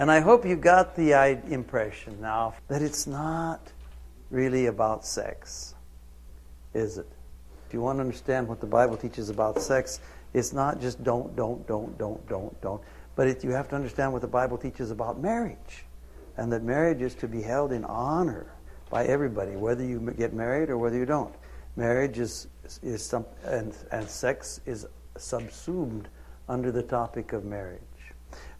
And I hope you got the impression now that it's not really about sex, is it? If you want to understand what the Bible teaches about sex, it's not just don't, don't, don't, don't, don't, don't. But it, you have to understand what the Bible teaches about marriage. And that marriage is to be held in honor by everybody, whether you get married or whether you don't. Marriage is, is some, and, and sex is subsumed under the topic of marriage.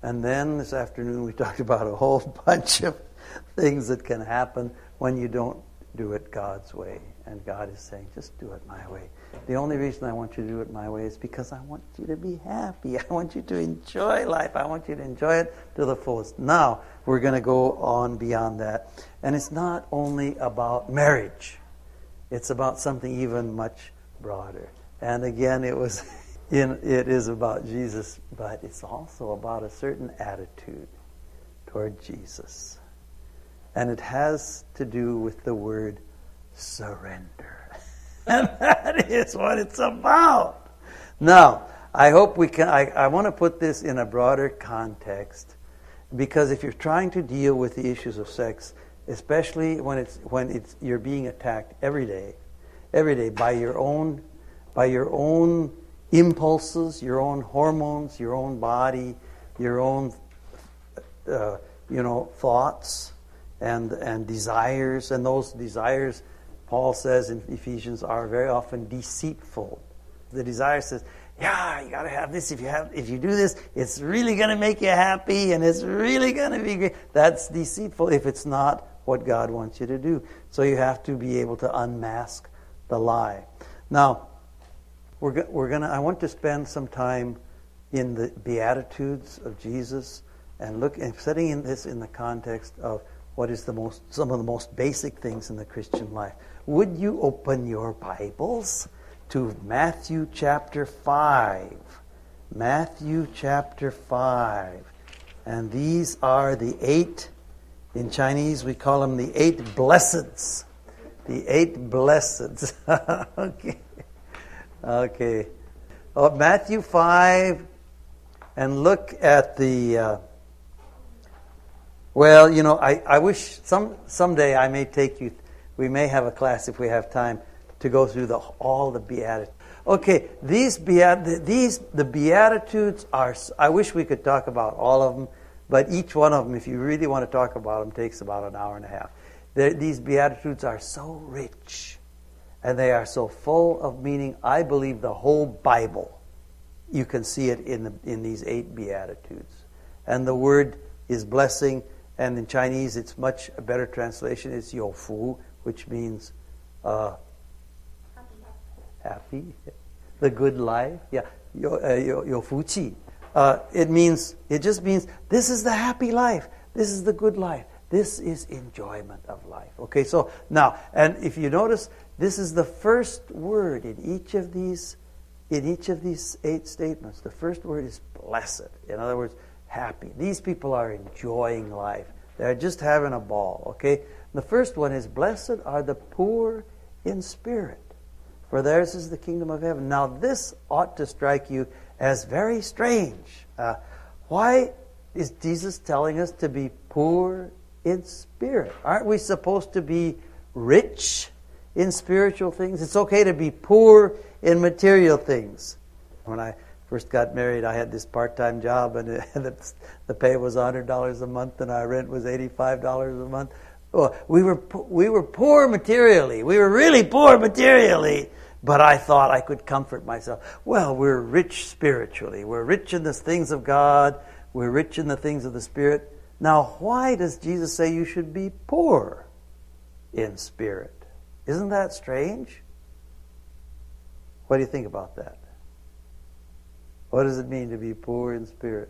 And then this afternoon we talked about a whole bunch of things that can happen when you don't do it God's way. And God is saying, just do it my way. The only reason I want you to do it my way is because I want you to be happy. I want you to enjoy life. I want you to enjoy it to the fullest. Now, we're going to go on beyond that. And it's not only about marriage, it's about something even much broader. And again, it was. In, it is about Jesus, but it's also about a certain attitude toward Jesus. And it has to do with the word surrender. And that is what it's about. Now, I hope we can, I, I want to put this in a broader context because if you're trying to deal with the issues of sex, especially when it's, when it's, you're being attacked every day, every day by your own, by your own impulses, your own hormones, your own body, your own, uh, you know, thoughts and, and desires, and those desires Paul says in Ephesians, are very often deceitful. The desire says, yeah, you got to have this. If you have, if you do this, it's really going to make you happy, and it's really going to be great. That's deceitful if it's not what God wants you to do. So you have to be able to unmask the lie. Now, we're we're gonna. I want to spend some time in the Beatitudes of Jesus and look and setting in this in the context of what is the most some of the most basic things in the Christian life. Would you open your Bibles to Matthew chapter 5? Matthew chapter 5. And these are the eight, in Chinese we call them the eight blesseds. The eight blesseds. okay. Okay. Oh, Matthew 5, and look at the. Uh, well, you know, I, I wish some someday I may take you we may have a class if we have time to go through the, all the beatitudes. Okay, these beat, these the beatitudes are. I wish we could talk about all of them, but each one of them, if you really want to talk about them, takes about an hour and a half. They're, these beatitudes are so rich, and they are so full of meaning. I believe the whole Bible, you can see it in the in these eight beatitudes, and the word is blessing. And in Chinese, it's much a better translation. It's yofu, which means uh, happy, the good life. Yeah, uh, your. Uh, it means, it just means this is the happy life. This is the good life. This is enjoyment of life. Okay, so now, and if you notice, this is the first word in each of these, in each of these eight statements. The first word is blessed. In other words, happy. These people are enjoying life. They're just having a ball. Okay, the first one is Blessed are the poor in spirit, for theirs is the kingdom of heaven. Now, this ought to strike you as very strange. Uh, why is Jesus telling us to be poor in spirit? Aren't we supposed to be rich in spiritual things? It's okay to be poor in material things. When I first got married, I had this part-time job, and the, pay was $100 a month, and our rent was $85 a month. Oh, we were we were poor materially. We were really poor materially, but I thought I could comfort myself. Well, we're rich spiritually. We're rich in the things of God. We're rich in the things of the Spirit. Now, why does Jesus say you should be poor in spirit? Isn't that strange? What do you think about that? What does it mean to be poor in spirit?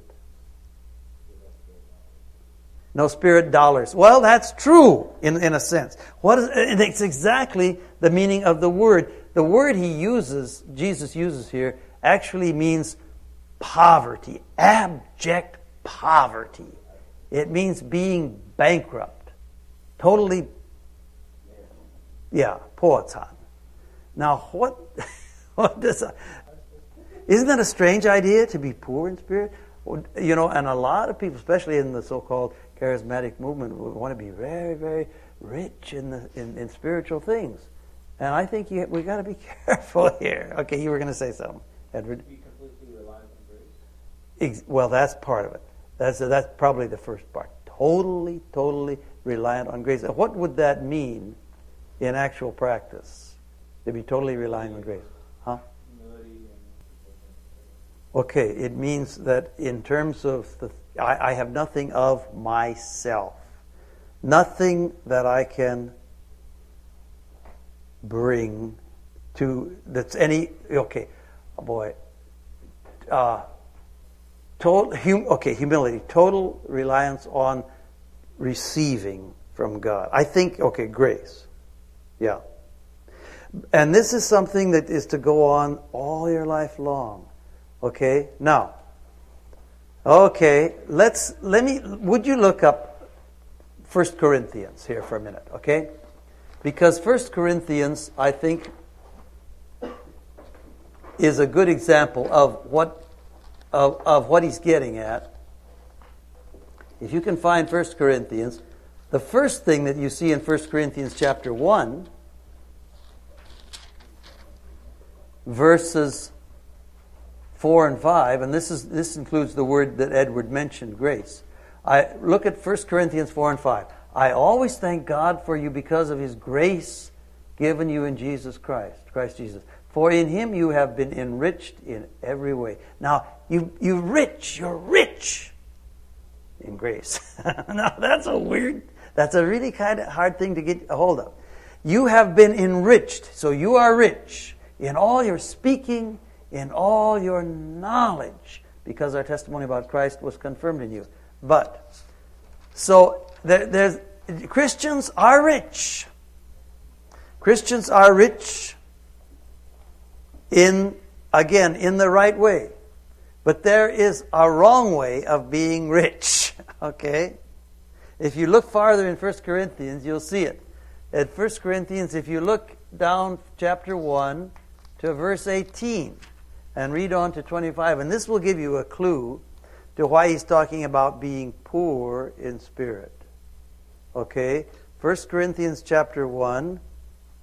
No spirit dollars. Well, that's true in, in a sense. What is, it's exactly the meaning of the word. The word he uses, Jesus uses here, actually means poverty, abject poverty. It means being bankrupt. Totally, yeah, poatan. Now, what, what does, isn't that a strange idea to be poor in spirit? You know, and a lot of people, especially in the so-called charismatic movement, want to be very, very rich in the in, in spiritual things. And I think you, we got to be careful here. Okay, you were going to say something, Edward. Be completely reliant on grace. Well, that's part of it. That's that's probably the first part. Totally, totally reliant on grace. What would that mean in actual practice? To be totally relying on grace, huh? Okay, it means that in terms of the, I, I have nothing of myself, nothing that I can bring to that's any okay, oh boy. Uh, total hum, okay humility, total reliance on receiving from God. I think okay, grace, yeah. And this is something that is to go on all your life long. Okay? Now, okay, let's, let me, would you look up 1 Corinthians here for a minute, okay? Because 1 Corinthians, I think, is a good example of what, of, of what he's getting at. If you can find 1 Corinthians, the first thing that you see in 1 Corinthians chapter 1, verses 4 and 5, and this, is, this includes the word that Edward mentioned, grace. I look at 1 Corinthians 4 and 5. I always thank God for you because of his grace given you in Jesus Christ, Christ Jesus. For in him you have been enriched in every way. Now, you, you rich, you're rich in grace. now, that's a weird, that's a really kind of hard thing to get a hold of. You have been enriched, so you are rich in all your speaking, in all your knowledge, because our testimony about Christ was confirmed in you. But, so there, there's Christians are rich. Christians are rich in, again, in the right way. But there is a wrong way of being rich. Okay? If you look farther in 1 Corinthians, you'll see it. At 1 Corinthians, if you look down chapter 1 to verse 18, and read on to 25. And this will give you a clue to why he's talking about being poor in spirit. Okay? 1 Corinthians chapter 1,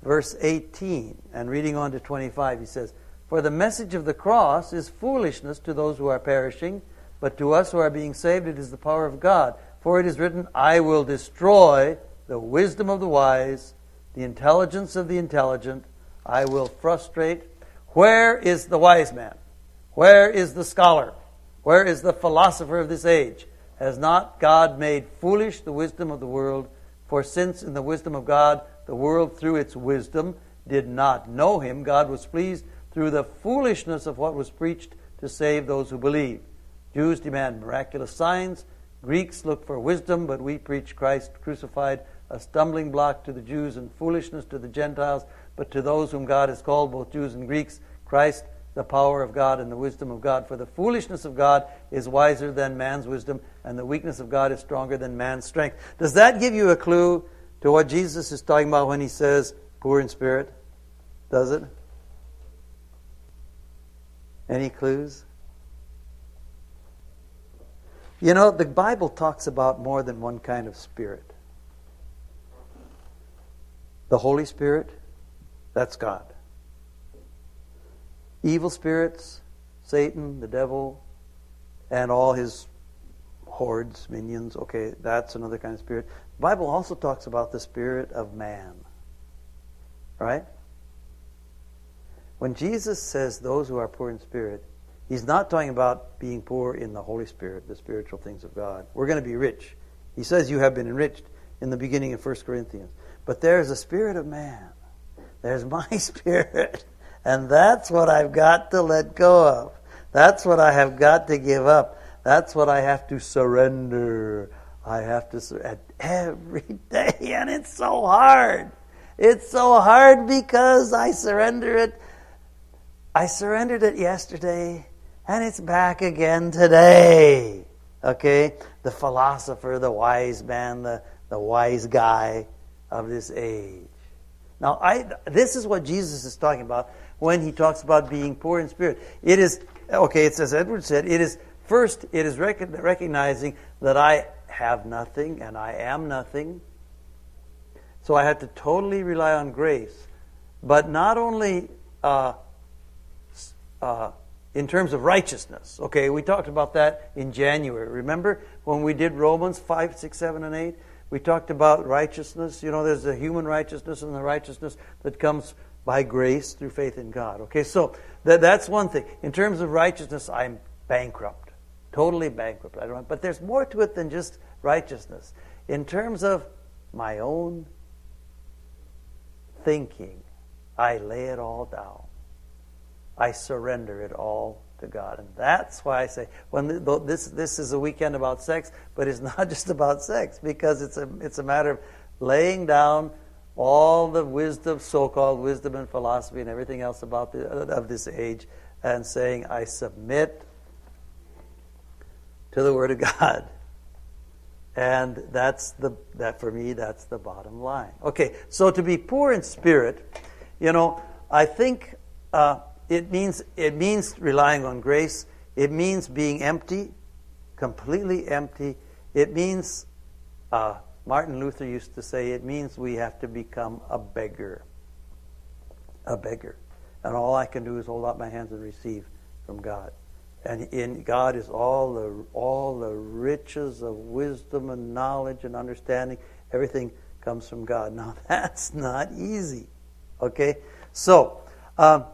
verse 18, and reading on to 25, he says, For the message of the cross is foolishness to those who are perishing, but to us who are being saved it is the power of God. For it is written, I will destroy the wisdom of the wise, the intelligence of the intelligent, I will frustrate where is the wise man? Where is the scholar? Where is the philosopher of this age? Has not God made foolish the wisdom of the world? For since in the wisdom of God the world through its wisdom did not know him, God was pleased through the foolishness of what was preached to save those who believe. Jews demand miraculous signs, Greeks look for wisdom, but we preach Christ crucified, a stumbling block to the Jews and foolishness to the Gentiles. But to those whom God has called, both Jews and Greeks, Christ, the power of God and the wisdom of God. For the foolishness of God is wiser than man's wisdom, and the weakness of God is stronger than man's strength. Does that give you a clue to what Jesus is talking about when he says poor in spirit? Does it? Any clues? You know, the Bible talks about more than one kind of spirit. The Holy Spirit, that's God. Evil spirits, Satan, the devil, and all his hordes, minions. Okay, that's another kind of spirit. The Bible also talks about the spirit of man. Right? When Jesus says those who are poor in spirit, he's not talking about being poor in the Holy Spirit, the spiritual things of God. We're going to be rich. He says you have been enriched in the beginning of 1 Corinthians. But there's a spirit of man there's my spirit. And that's what I've got to let go of. That's what I have got to give up. That's what I have to surrender. I have to surrender every day. And it's so hard. It's so hard because I surrender it. I surrendered it yesterday and it's back again today. Okay? The philosopher, the wise man, the, the wise guy of this age. Now, I, this is what Jesus is talking about when he talks about being poor in spirit. It is, okay, it's as Edward said, it is First, it is rec- recognizing that I have nothing and I am nothing. So I have to totally rely on grace. But not only uh, uh, in terms of righteousness. Okay, we talked about that in January. Remember when we did Romans 5, 6, 7, and 8? We talked about righteousness. You know, there's the human righteousness and the righteousness that comes by grace through faith in God. Okay, so that, that's one thing. In terms of righteousness, I'm bankrupt. Totally bankrupt. I don't, but there's more to it than just righteousness. In terms of my own thinking, I lay it all down. I surrender it all to God. And that's why I say when the, this this is a weekend about sex, but it's not just about sex because it's a it's a matter of laying down all the wisdom, so-called wisdom and philosophy and everything else about the, of this age, and saying I submit to the Word of God. And that's the that for me that's the bottom line. Okay, so to be poor in spirit, you know, I think uh, it means it means relying on grace. It means being empty, completely empty. It means uh, Martin Luther used to say it means we have to become a beggar. A beggar. And all I can do is hold out my hands and receive from God. And in God is all the all the riches of wisdom and knowledge and understanding. Everything comes from God. Now that's not easy. Okay? So um,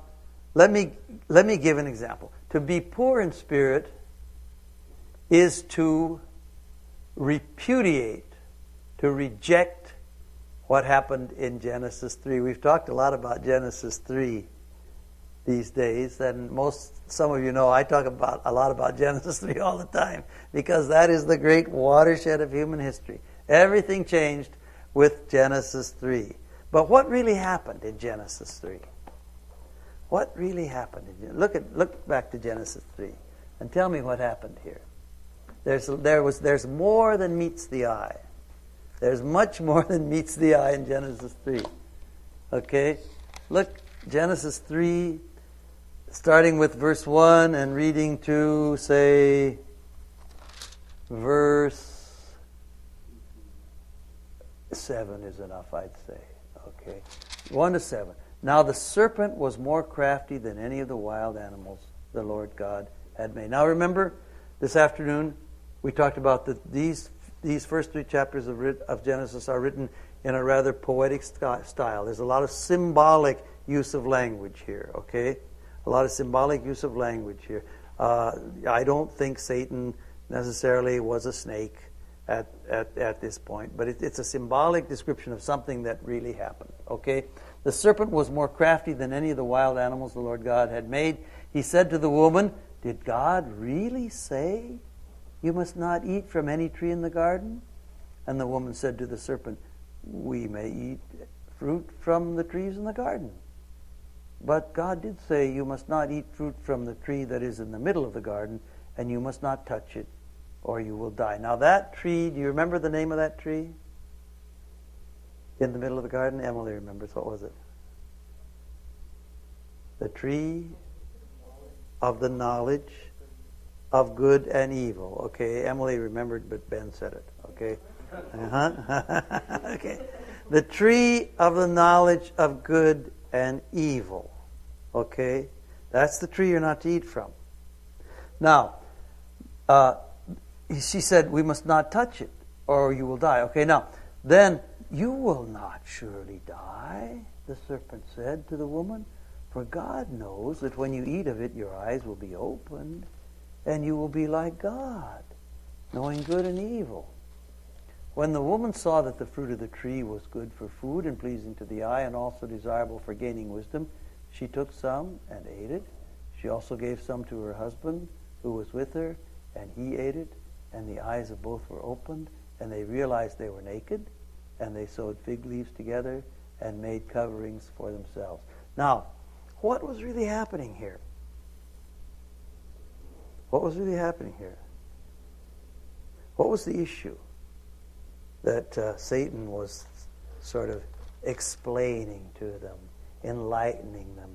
let me, let me give an example. To be poor in spirit is to repudiate, to reject what happened in Genesis 3. We've talked a lot about Genesis 3 these days, and most, some of you know I talk about a lot about Genesis 3 all the time because that is the great watershed of human history. Everything changed with Genesis 3. But what really happened in Genesis 3? What really happened? Look at look back to Genesis three, and tell me what happened here. There's there was there's more than meets the eye. There's much more than meets the eye in Genesis three. Okay, look Genesis three, starting with verse one and reading to say verse seven is enough, I'd say. Okay, one to seven. Now the serpent was more crafty than any of the wild animals the Lord God had made. Now remember, this afternoon we talked about that these these first three chapters of, of Genesis are written in a rather poetic style. There's a lot of symbolic use of language here. Okay, a lot of symbolic use of language here. Uh, I don't think Satan necessarily was a snake at, at, at this point, but it, it's a symbolic description of something that really happened. Okay? The serpent was more crafty than any of the wild animals the Lord God had made. He said to the woman, Did God really say you must not eat from any tree in the garden? And the woman said to the serpent, We may eat fruit from the trees in the garden. But God did say, You must not eat fruit from the tree that is in the middle of the garden, and you must not touch it, or you will die. Now, that tree, do you remember the name of that tree? In the middle of the garden? Emily remembers. What was it? The tree of the knowledge of good and evil. Okay, Emily remembered, but Ben said it. Okay. Uh-huh. okay. The tree of the knowledge of good and evil. Okay? That's the tree you're not to eat from. Now, uh, she said, we must not touch it or you will die. Okay, now, then you will not surely die, the serpent said to the woman, for God knows that when you eat of it, your eyes will be opened, and you will be like God, knowing good and evil. When the woman saw that the fruit of the tree was good for food and pleasing to the eye, and also desirable for gaining wisdom, she took some and ate it. She also gave some to her husband, who was with her, and he ate it, and the eyes of both were opened, and they realized they were naked and they sewed fig leaves together and made coverings for themselves. Now, what was really happening here? What was really happening here? What was the issue that uh, Satan was sort of explaining to them, enlightening them,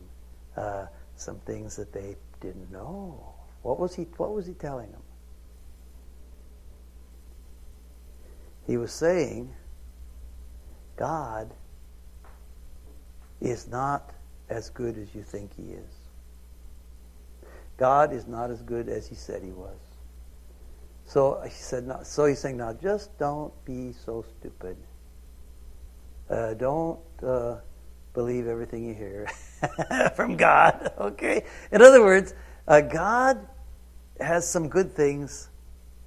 uh, some things that they didn't know? What was he? What was he telling them? He was saying God is not as good as you think He is. God is not as good as He said He was. So he said, so he's saying, now just don't be so stupid. Uh, don't uh, believe everything you hear from God. Okay. In other words, uh, God has some good things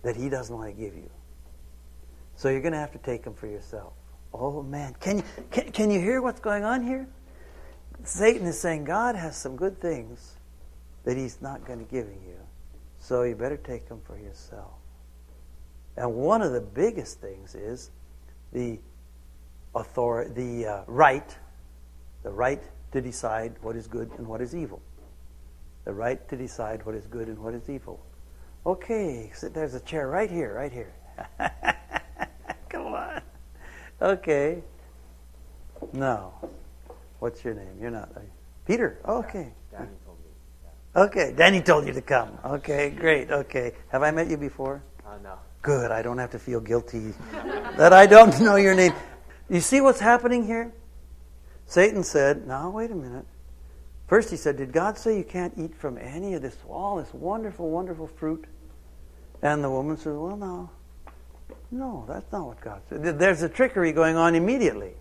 that He doesn't want to give you. So you're going to have to take them for yourself. Oh man, can you can, can you hear what's going on here? Satan is saying God has some good things that He's not going to give you, so you better take them for yourself. And one of the biggest things is the authority, the uh, right, the right to decide what is good and what is evil. The right to decide what is good and what is evil. Okay, so there's a chair right here, right here. Okay. No. What's your name? You're not. Peter. Okay. Danny told me. Yeah. Okay. Danny told you to come. Okay, great. Okay. Have I met you before? Uh, no. Good. I don't have to feel guilty that I don't know your name. You see what's happening here? Satan said, Now, wait a minute. First, he said, Did God say you can't eat from any of this, all this wonderful, wonderful fruit? And the woman said, Well, no. No, that's not what God said. There's a trickery going on immediately.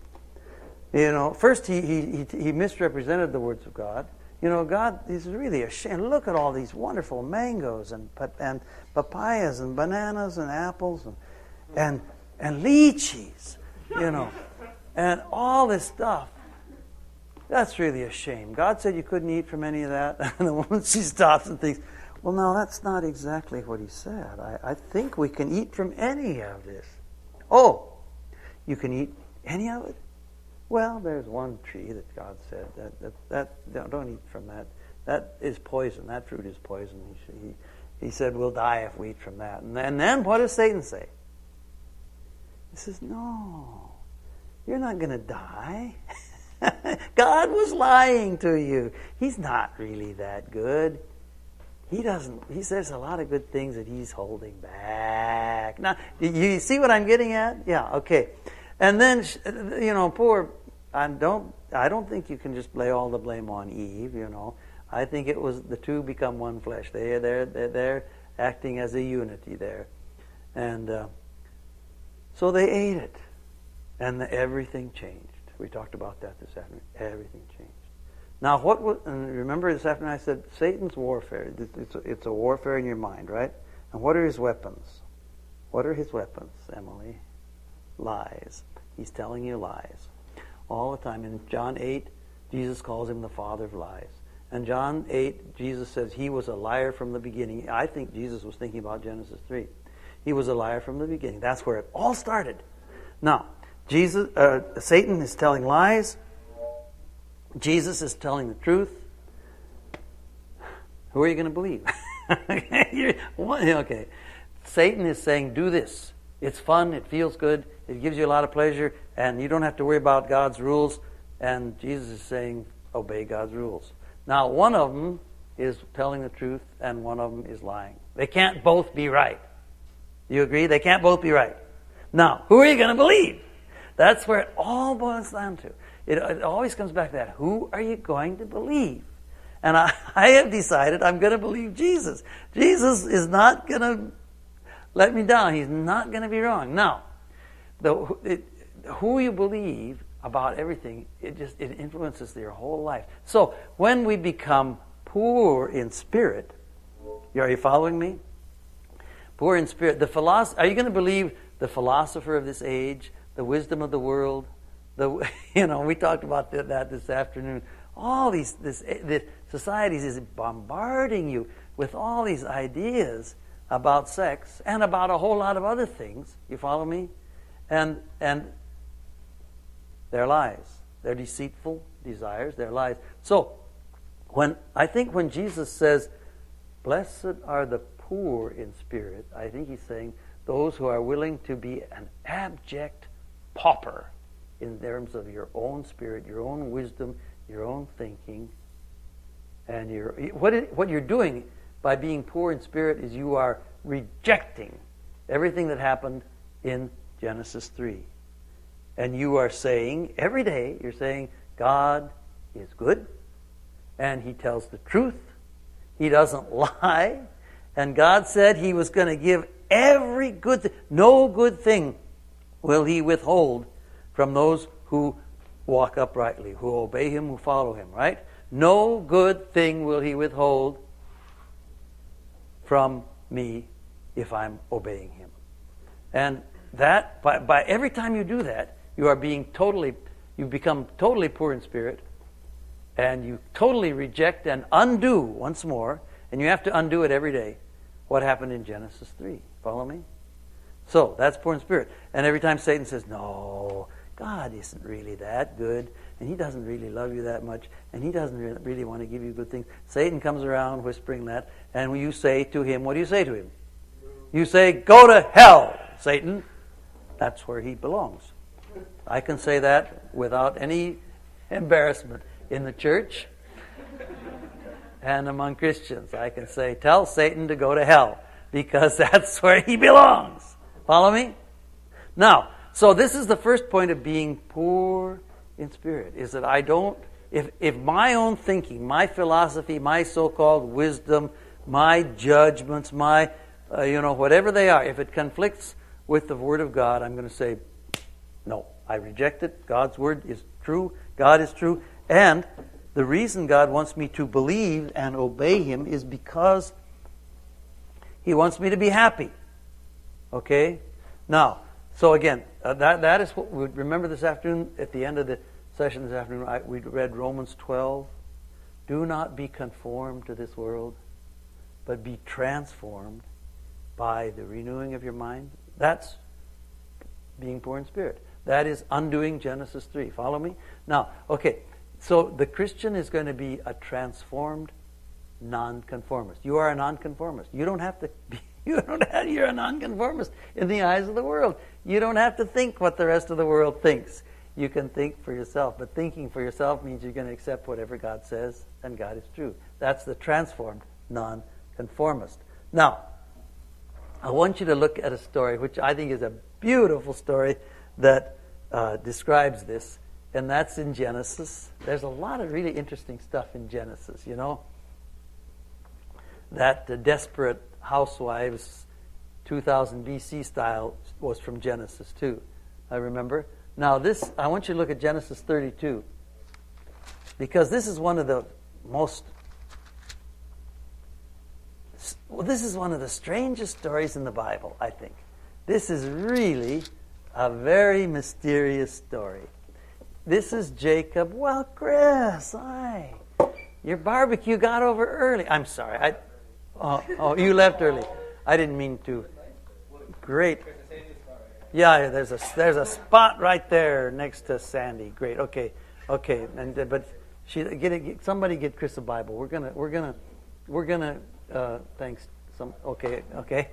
You know, first he, he, he misrepresented the words of God. You know, God is really ashamed. Look at all these wonderful mangoes and, and papayas and bananas and apples and, and, and lychees, you know, and all this stuff. That's really a shame. God said you couldn't eat from any of that. And the woman, she stops and thinks, well, no, that's not exactly what he said. I, I think we can eat from any of this. Oh, you can eat any of it? Well, there's one tree that God said that that, that don't eat from that. That is poison. That fruit is poison. He, he, he said we'll die if we eat from that. And then, and then what does Satan say? He says, No, you're not going to die. God was lying to you. He's not really that good. He doesn't. He says a lot of good things that he's holding back. Now, you see what I'm getting at? Yeah. Okay. And then, you know, poor I don't I don't think you can just lay all the blame on Eve. You know, I think it was the two become one flesh. They they're they're, they're acting as a unity there, and uh, so they ate it, and the, everything changed. We talked about that this afternoon. Everything changed. Now, what was, and remember this afternoon I said Satan's warfare. It's a, it's a warfare in your mind, right? And what are his weapons? What are his weapons, Emily? Lies. He's telling you lies all the time. In John 8, Jesus calls him the father of lies. And John 8, Jesus says he was a liar from the beginning. I think Jesus was thinking about Genesis 3. He was a liar from the beginning. That's where it all started. Now, Jesus, uh, Satan is telling lies. Jesus is telling the truth. Who are you going to believe? okay. Satan is saying, do this. It's fun. It feels good. It gives you a lot of pleasure, and you don't have to worry about God's rules. And Jesus is saying, obey God's rules. Now, one of them is telling the truth, and one of them is lying. They can't both be right. You agree? They can't both be right. Now, who are you going to believe? That's where it all boils down to. It, it, always comes back to that. Who are you going to believe? And I, I have decided I'm going to believe Jesus. Jesus is not going to let me down. He's not going to be wrong. Now, the, it, who you believe about everything, it just it influences your whole life. So when we become poor in spirit, are you following me? Poor in spirit. The philosoph- Are you going to believe the philosopher of this age, the wisdom of the world? The you know we talked about that this afternoon. All these this eh, the societies is bombarding you with all these ideas about sex and about a whole lot of other things. You follow me? And, and they're lies. They're deceitful desires. They're lies. So, when I think when Jesus says, "Blessed are the poor in spirit," I think he's saying those who are willing to be an abject pauper in terms of your own spirit, your own wisdom, your own thinking, and your what it, what you're doing by being poor in spirit is you are rejecting everything that happened in Genesis 3. And you are saying, every day, you're saying, God is good, and He tells the truth, He doesn't lie, and God said He was going to give every good thing, no good thing will He withhold from those who walk uprightly, who obey Him, who follow Him, right? No good thing will He withhold from me if I'm obeying Him. And that, by, by every time you do that, you are being totally, you become totally poor in spirit, and you totally reject and undo once more, and you have to undo it every day, what happened in Genesis 3. Follow me? So, that's poor in spirit. And every time Satan says, no, God isn't really that good, and He doesn't really love you that much, and He doesn't really want to give you good things. Satan comes around whispering that, and you say to him, What do you say to him? You say, Go to hell, Satan. That's where he belongs. I can say that without any embarrassment in the church and among Christians. I can say, Tell Satan to go to hell because that's where he belongs. Follow me? Now, so this is the first point of being poor in spirit, is that I don't, if, if my own thinking, my philosophy, my so-called wisdom, my judgments, my, uh, you know, whatever they are, if it conflicts with the Word of God, I'm going to say, no, I reject it. God's Word is true. God is true. And the reason God wants me to believe and obey Him is because He wants me to be happy. Okay? Now, so again, uh, that, that is what we remember this afternoon, at the end of the session this afternoon, I, we read Romans 12. Do not be conformed to this world, but be transformed by the renewing of your mind. That's being poor in spirit. That is undoing Genesis 3. Follow me? Now, okay, so the Christian is going to be a transformed nonconformist. You are a nonconformist. You don't have to be You don't have, you're a nonconformist in the eyes of the world. You don't have to think what the rest of the world thinks. You can think for yourself. But thinking for yourself means you're going to accept whatever God says, and God is true. That's the transformed nonconformist. Now, I want you to look at a story which I think is a beautiful story that uh, describes this, and that's in Genesis. There's a lot of really interesting stuff in Genesis, you know. That uh, desperate housewives 2000 BC style was from Genesis 2. I remember. Now, this, I want you to look at Genesis 32 because this is one of the most, well, this is one of the strangest stories in the Bible, I think. This is really a very mysterious story. This is Jacob. Well, Chris, hi. Your barbecue got over early. I'm sorry. I, Oh, oh, you left early. I didn't mean to. Great. Yeah, there's a there's a spot right there next to Sandy. Great. Okay, okay. And uh, but she get, it, get somebody get Chris a Bible. We're gonna we're gonna we're gonna uh, thanks some okay okay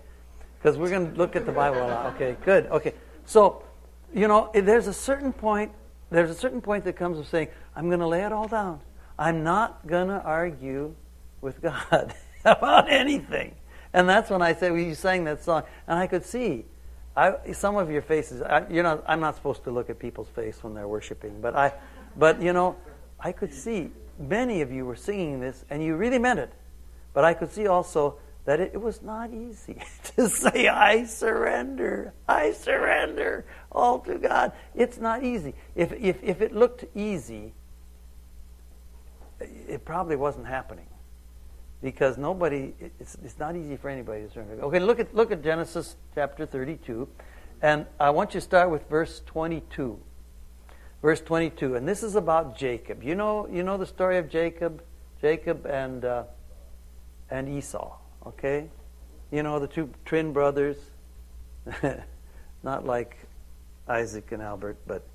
because we're gonna look at the Bible a lot. Okay, good. Okay, so you know there's a certain point there's a certain point that comes of saying I'm gonna lay it all down. I'm not gonna argue with God. about anything. And that's when I said, well, you sang that song. And I could see I, some of your faces. I, you know, I'm not supposed to look at people's face when they're worshiping, but I, but you know, I could see many of you were singing this, and you really meant it. But I could see also that it, it was not easy to say, "I surrender, I surrender all to God." It's not easy. If if if it looked easy, it probably wasn't happening because nobody it's, it's not easy for anybody to surrender. Okay, look at look at Genesis chapter 32 and I want you to start with verse 22. Verse 22 and this is about Jacob. You know you know the story of Jacob, Jacob and uh, and Esau, okay? You know the two twin brothers. not like Isaac and Albert, but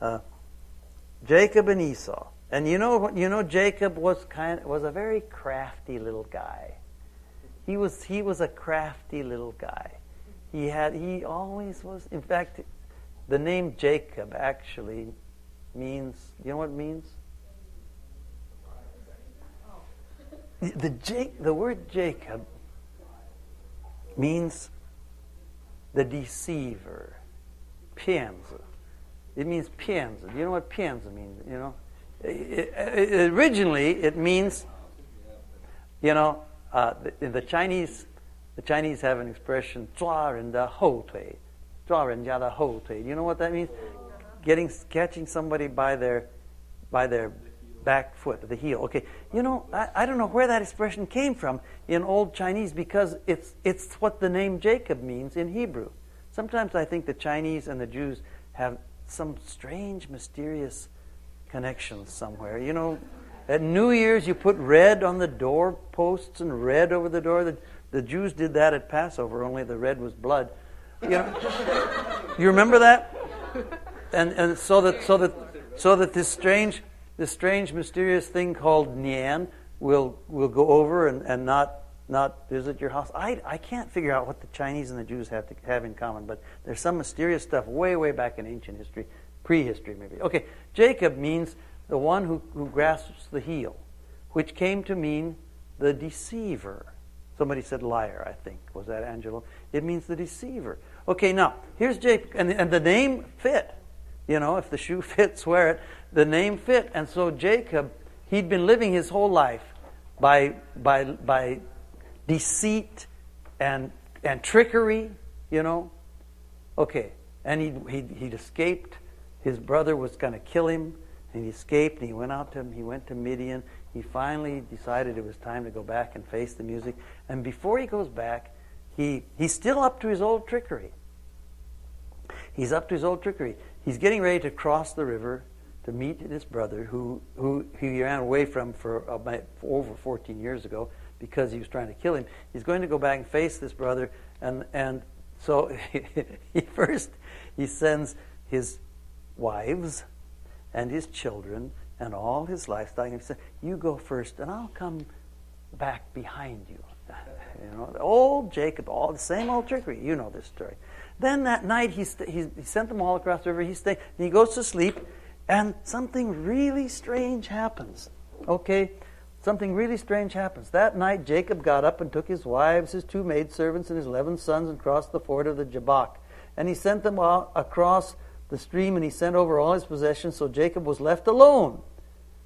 uh, Jacob and Esau. And you know, you know, Jacob was kind was a very crafty little guy. He was he was a crafty little guy. He had he always was. In fact, the name Jacob actually means. You know what it means? The Jake, the word Jacob means the deceiver. pianza. It means pianza. Do you know what pianza means? You know, it, originally, it means, you know, uh, the Chinese, the Chinese have an expression, "zhua da hou tui," jia da hou. You know what that means? Getting catching somebody by their by their back foot, the heel. Okay, you know, I, I don't know where that expression came from in old Chinese because it's it's what the name Jacob means in Hebrew. Sometimes I think the Chinese and the Jews have some strange, mysterious connections somewhere. You know, at New Year's you put red on the door posts and red over the door. The, the Jews did that at Passover, only the red was blood. You know, you remember that? And and so that so that so that this strange this strange mysterious thing called Nian will will go over and, and not not visit your house. I, I can't figure out what the Chinese and the Jews have to have in common, but there's some mysterious stuff way, way back in ancient history, prehistory maybe. Okay, Jacob means the one who, who grasps the heel, which came to mean the deceiver. Somebody said liar, I think. Was that Angelo? It means the deceiver. Okay, now, here's Jacob, and, and the name fit. You know, if the shoe fits, wear it. The name fit. And so Jacob, he'd been living his whole life by, by, by deceit and, and trickery, you know. Okay, and he'd, he'd, he'd escaped. His brother was going to kill him, and he escaped, and he went out to him. he went to Midian. He finally decided it was time to go back and face the music. And before he goes back, he, he's still up to his old trickery. He's up to his old trickery. He's getting ready to cross the river to meet his brother, who, who he ran away from for, about, over 14 years ago because he was trying to kill him. He's going to go back and face this brother, and and so he first he sends his wives and his children and all his livestock. And he said, "You go first, and I'll come back behind you." You know, old Jacob, all the same old trickery. You know this story. Then that night he, st- he, he sent them all across the river. He and he goes to sleep, and something really strange happens. Okay, something really strange happens. That night, Jacob got up and took his wives, his two maidservants, and his eleven sons and crossed the ford of the Jabbok. And he sent them all across the stream, and he sent over all his possessions, so Jacob was left alone.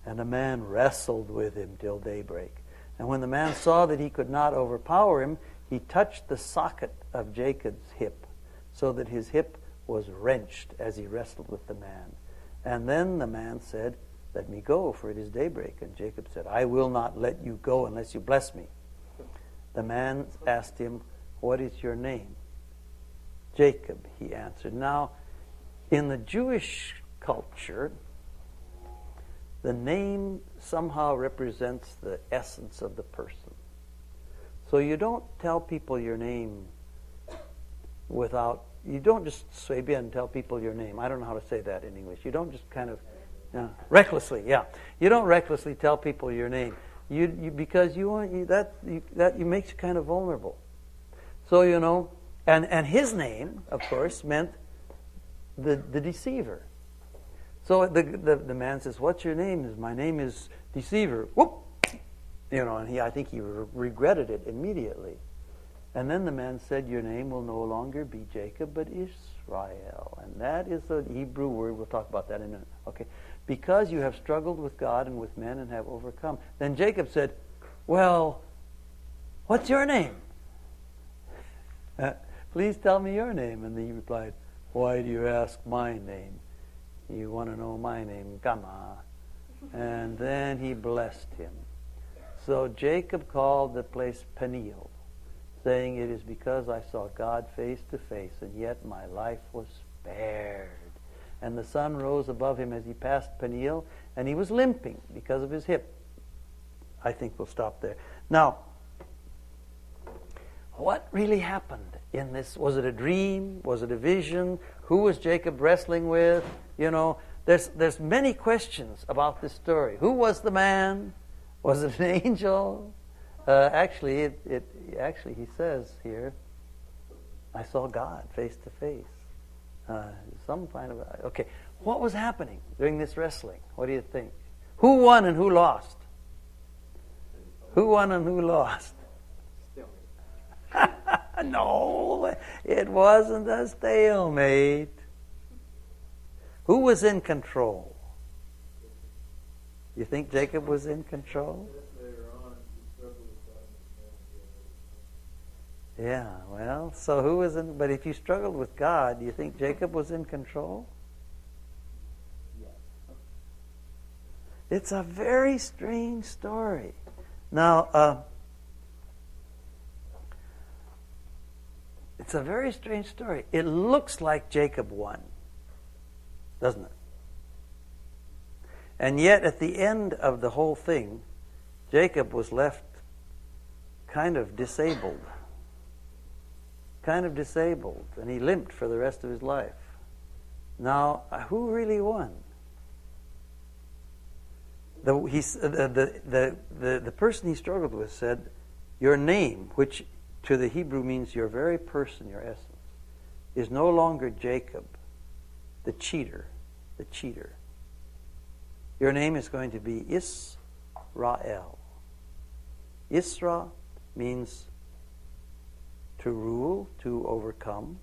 And a man wrestled with him till daybreak. And when the man saw that he could not overpower him, he touched the socket of Jacob's hip, so that his hip was wrenched as he wrestled with the man. And then the man said, let me go, for it is daybreak. And Jacob said, I will not let you go unless you bless me. The man asked him, What is your name? Jacob, he answered. Now, in the Jewish culture, the name somehow represents the essence of the person. So you don't tell people your name without, you don't just say, and tell people your name. I don't know how to say that in English. You don't just kind of yeah. Recklessly, yeah. You don't recklessly tell people your name. You, you because you want you, that you, that you makes you kind of vulnerable. So you know, and and his name, of course, meant the the deceiver. So the the, the man says, "What's your name?" Is my name is deceiver. Whoop, you know, and he I think he re- regretted it immediately. And then the man said, Your name will no longer be Jacob, but Israel. And that is the Hebrew word. We'll talk about that in a minute. Okay because you have struggled with God and with men and have overcome. Then Jacob said, Well, what's your name? Uh, please tell me your name. And he replied, Why do you ask my name? You want to know my name, Gama. And then he blessed him. So Jacob called the place Peniel, saying, It is because I saw God face to face, and yet my life was spared and the sun rose above him as he passed Peniel, and he was limping because of his hip. I think we'll stop there. Now, what really happened in this? Was it a dream? Was it a vision? Who was Jacob wrestling with? You know, there's, there's many questions about this story. Who was the man? Was it an angel? Uh, actually, it, it, actually, he says here, I saw God face to face. Uh, some kind of okay. What was happening during this wrestling? What do you think? Who won and who lost? Who won and who lost? no, it wasn't a stalemate. Who was in control? You think Jacob was in control? Yeah, well, so who was in? But if you struggled with God, do you think Jacob was in control? It's a very strange story. Now, uh, it's a very strange story. It looks like Jacob won, doesn't it? And yet, at the end of the whole thing, Jacob was left kind of disabled. Kind of disabled, and he limped for the rest of his life. Now, who really won? the, he, the, the, the, the person he struggled with said, Your name, which to the Hebrew means your very person, your essence, is no longer Jacob, the cheater, the cheater. Your name is going to be Israel. Isra means to rule, to overcome,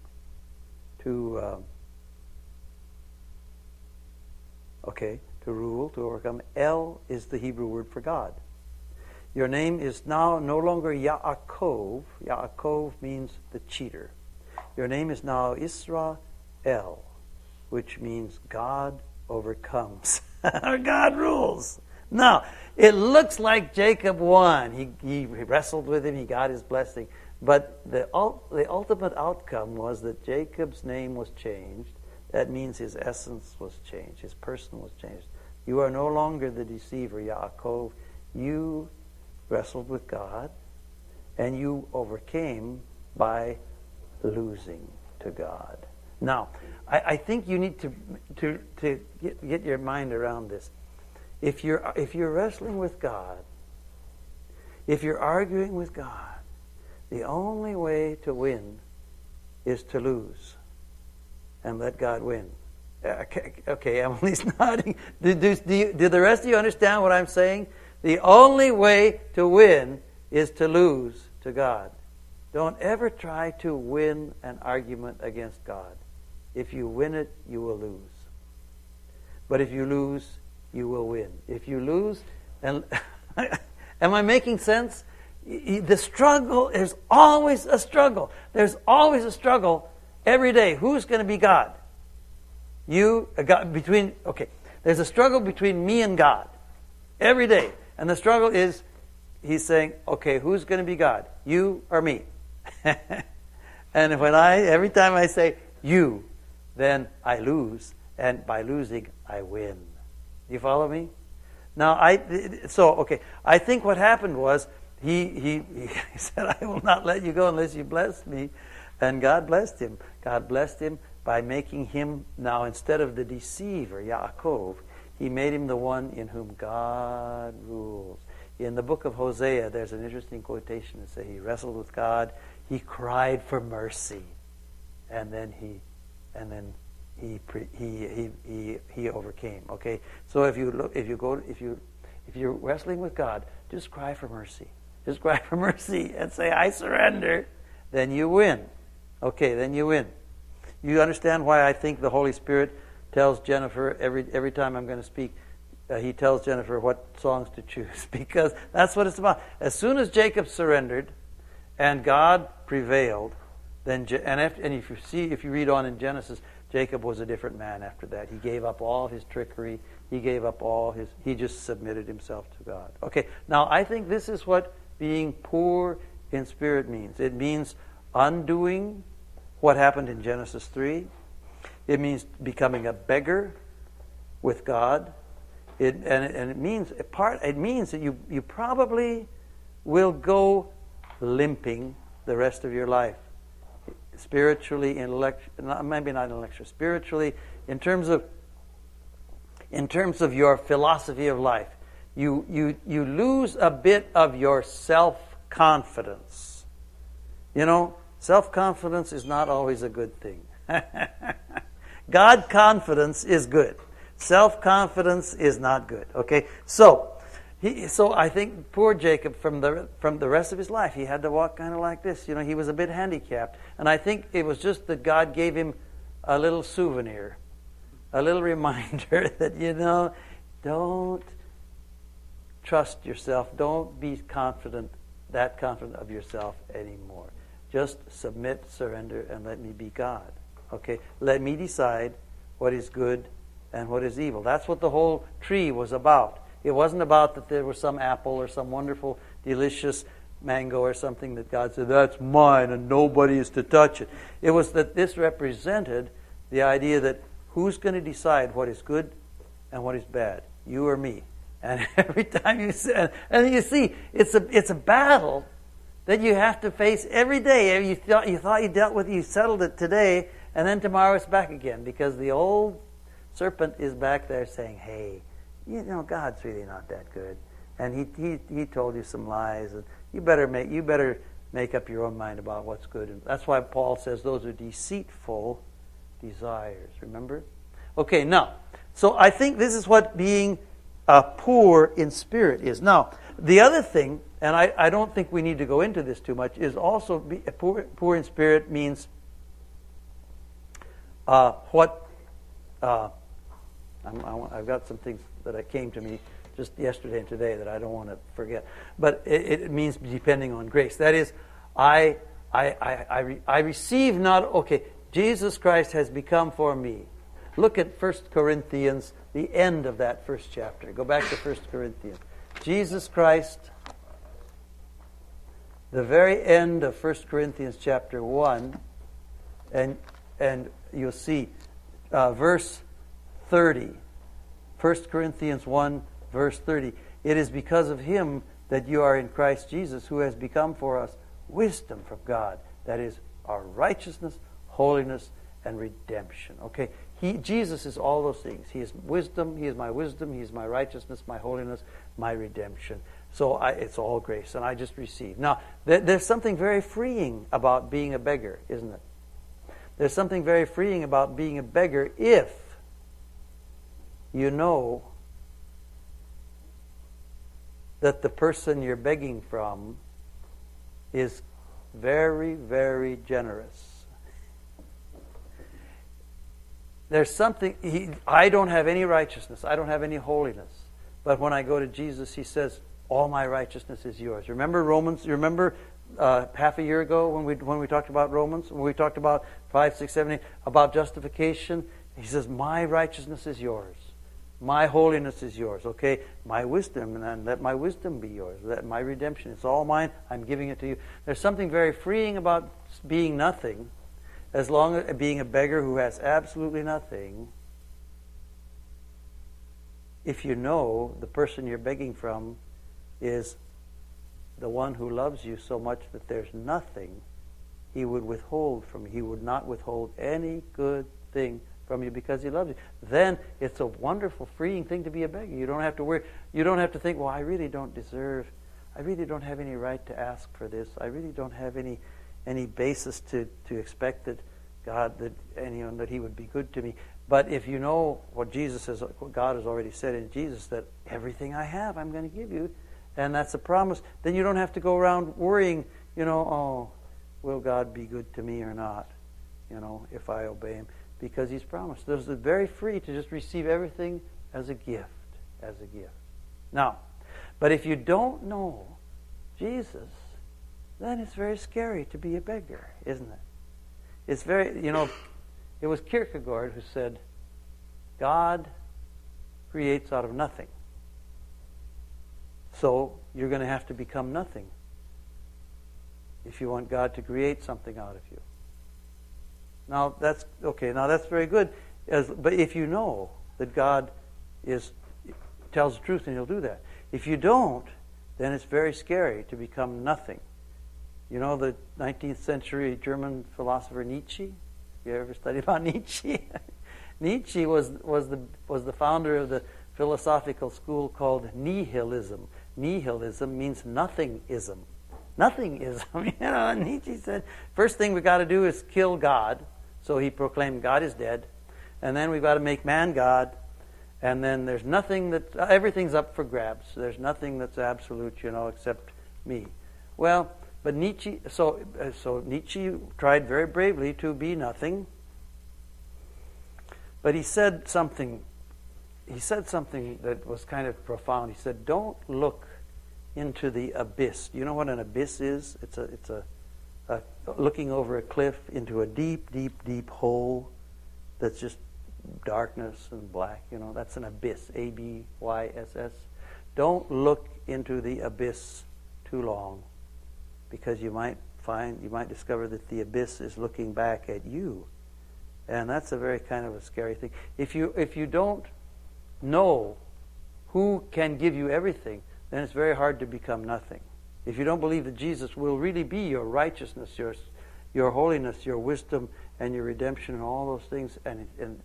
to. Uh, okay, to rule, to overcome. El is the Hebrew word for God. Your name is now no longer Yaakov. Yaakov means the cheater. Your name is now Israel, which means God overcomes. Or God rules. Now, it looks like Jacob won. He, he wrestled with him, he got his blessing. But the, the ultimate outcome was that Jacob's name was changed that means his essence was changed, his person was changed. You are no longer the deceiver, Yaakov. You wrestled with God, and you overcame by losing to God. Now, I, I think you need to, to, to get, get your mind around this. If you're, if you're wrestling with God, if you're arguing with God, the only way to win is to lose and let God win. Uh, okay, okay Emily's nodding. Do, do, do, you, do the rest of you understand what I'm saying? The only way to win is to lose to God. Don't ever try to win an argument against God. If you win it, you will lose. But if you lose, you will win. If you lose, and am I making sense? The struggle is always a struggle. There's always a struggle every day. Who's going to be God? You, uh, God, between, okay, there's a struggle between me and God every day. And the struggle is, he's saying, okay, who's going to be God? You or me? and when I, every time I say you, then I lose. And by losing, I win. You follow me? Now, I, so, okay, I think what happened was he, he, he said, I will not let you go unless you bless me. And God blessed him. God blessed him by making him now, instead of the deceiver, Yaakov, he made him the one in whom God rules. In the book of Hosea, there's an interesting quotation that says he wrestled with God, he cried for mercy, and then he, and then he he he he, he overcame. Okay, so if you look, if you go, if you if you're wrestling with God, just cry for mercy. Just cry for mercy and say, "I surrender." Then you win. Okay, then you win. You understand why I think the Holy Spirit tells Jennifer every every time I'm going to speak. Uh, he tells Jennifer what songs to choose because that's what it's about. As soon as Jacob surrendered, and God prevailed, then and if, and if you see if you read on in Genesis, Jacob was a different man after that. He gave up all his trickery. He gave up all his. He just submitted himself to God. Okay, now I think this is what being poor in spirit means. It means undoing what happened in Genesis 3. It means becoming a beggar with God. It, and, it, and it means part. It means that you, you probably will go limping the rest of your life, spiritually, intellectually, maybe not intellectually, spiritually, in terms of in terms of your philosophy of life. You you you lose a bit of your self confidence. You know, Self confidence is not always a good thing. God confidence is good. Self confidence is not good. Okay? So, he, so I think poor Jacob, from the from the rest of his life, he had to walk kind of like this. You know, he was a bit handicapped, and I think it was just that God gave him a little souvenir a little reminder that, you know, don't trust yourself. Don't be confident, that confident of yourself anymore. Just submit, surrender, and let me be God. Okay? Let me decide what is good and what is evil. That's what the whole tree was about. It wasn't about that there was some apple or some wonderful, delicious mango or something that God said, that's mine and nobody is to touch it. It was that this represented the idea that who's going to decide what is good and what is bad? You or me? And every time you say, and you see, it's a, it's a battle that you have to face every day. You thought, you thought you dealt with, you settled it today, and then tomorrow it's back again because the old serpent is back there saying, hey, you know, God's really not that good. And he, he, he told you some lies. And you better make, you better make up your own mind about what's good. And that's why Paul says those are deceitful desires. Remember? Okay, now, so I think this is what being uh, poor in spirit is. Now, the other thing, and I, I don't think we need to go into this too much, is also be, poor, poor in spirit means uh, what. Uh, i have got some things that I came to me just yesterday and today that I don't want to forget. But it, it means depending on grace. That is, I, I, I, I, re, I receive not, okay, Jesus Christ has become for me. Look at 1 Corinthians, the end of that first chapter. Go back to 1 Corinthians. Jesus Christ, the very end of 1 Corinthians chapter 1, and, and you'll see uh, verse 30. 1 Corinthians 1, verse 30. It is because of him that you are in Christ Jesus, who has become for us wisdom from God. That is our righteousness, holiness, and redemption. Okay? He, Jesus is all those things. He is wisdom. He is my wisdom. He is my righteousness, my holiness, my redemption. So I, it's all grace, and I just receive. Now, there's something very freeing about being a beggar, isn't it? There's something very freeing about being a beggar if you know that the person you're begging from is very, very generous. There's something, he, I don't have any righteousness, I don't have any holiness. But when I go to Jesus, he says, All my righteousness is yours. Remember Romans? You remember uh, half a year ago when we, when we talked about Romans? When we talked about 5, 6, 7, 8, about justification? He says, My righteousness is yours. My holiness is yours, okay? My wisdom, and let my wisdom be yours. Let my redemption, it's all mine. I'm giving it to you. There's something very freeing about being nothing, as long as being a beggar who has absolutely nothing. If you know the person you're begging from is the one who loves you so much that there's nothing he would withhold from you, he would not withhold any good thing from you because he loves you. Then it's a wonderful, freeing thing to be a beggar. You don't have to worry. You don't have to think, well, I really don't deserve. I really don't have any right to ask for this. I really don't have any any basis to, to expect that God that anyone that He would be good to me. But if you know what Jesus says, what God has already said in Jesus, that everything I have, I'm going to give you, and that's a promise, then you don't have to go around worrying. You know, oh, will God be good to me or not? You know, if I obey Him because he's promised. Those are very free to just receive everything as a gift, as a gift. Now, but if you don't know Jesus, then it's very scary to be a beggar, isn't it? It's very, you know, it was Kierkegaard who said, God creates out of nothing. So you're going to have to become nothing if you want God to create something out of you. Now that's okay. Now that's very good. As, but if you know that God is tells the truth, and He'll do that. If you don't, then it's very scary to become nothing. You know the 19th century German philosopher Nietzsche. You ever studied about Nietzsche? Nietzsche was was the was the founder of the philosophical school called nihilism. Nihilism means nothingism. Nothingism. You know, Nietzsche said, first thing we've got to do is kill God so he proclaimed God is dead. And then we've got to make man God. And then there's nothing that, everything's up for grabs. There's nothing that's absolute, you know, except me. Well, but Nietzsche, so, uh, so Nietzsche tried very bravely to be nothing. But he said something. He said something that was kind of profound. He said, "Don't look into the abyss. You know what an abyss is? It's a it's a, a looking over a cliff into a deep, deep, deep hole that's just darkness and black. You know, that's an abyss. A B Y S S. Don't look into the abyss too long, because you might find you might discover that the abyss is looking back at you and that's a very kind of a scary thing. If you, if you don't know who can give you everything, then it's very hard to become nothing. If you don't believe that Jesus will really be your righteousness, your, your holiness, your wisdom, and your redemption, and all those things, and, and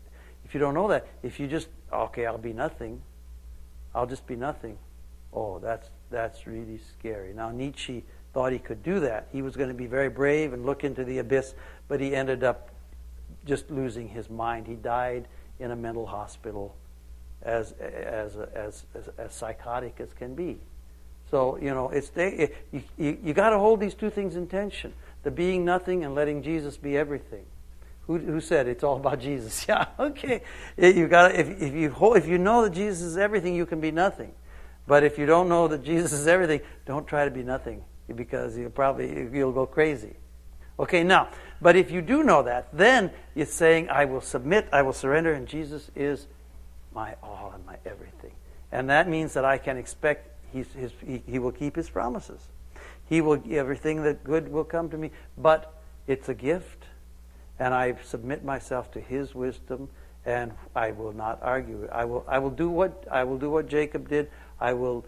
if you don't know that, if you just, okay, I'll be nothing, I'll just be nothing, oh, that's, that's really scary. Now, Nietzsche thought he could do that. He was going to be very brave and look into the abyss, but he ended up just losing his mind. He died in a mental hospital as, as, as, as, as psychotic as can be. So, you know, it's they, you, you, you got to hold these two things in tension the being nothing and letting Jesus be everything. Who, who said it's all about Jesus? Yeah, okay. You got if, if, you hold, if you know that Jesus is everything, you can be nothing. But if you don't know that Jesus is everything, don't try to be nothing because you'll probably you'll go crazy. Okay, now, but if you do know that, then it's saying, I will submit, I will surrender, and Jesus is my all and my everything. And that means that I can expect his, he, he will keep his promises. He will, everything that good will come to me. But it's a gift, and I submit myself to his wisdom, and I will not argue. I will, I will do what I will do what Jacob did. I will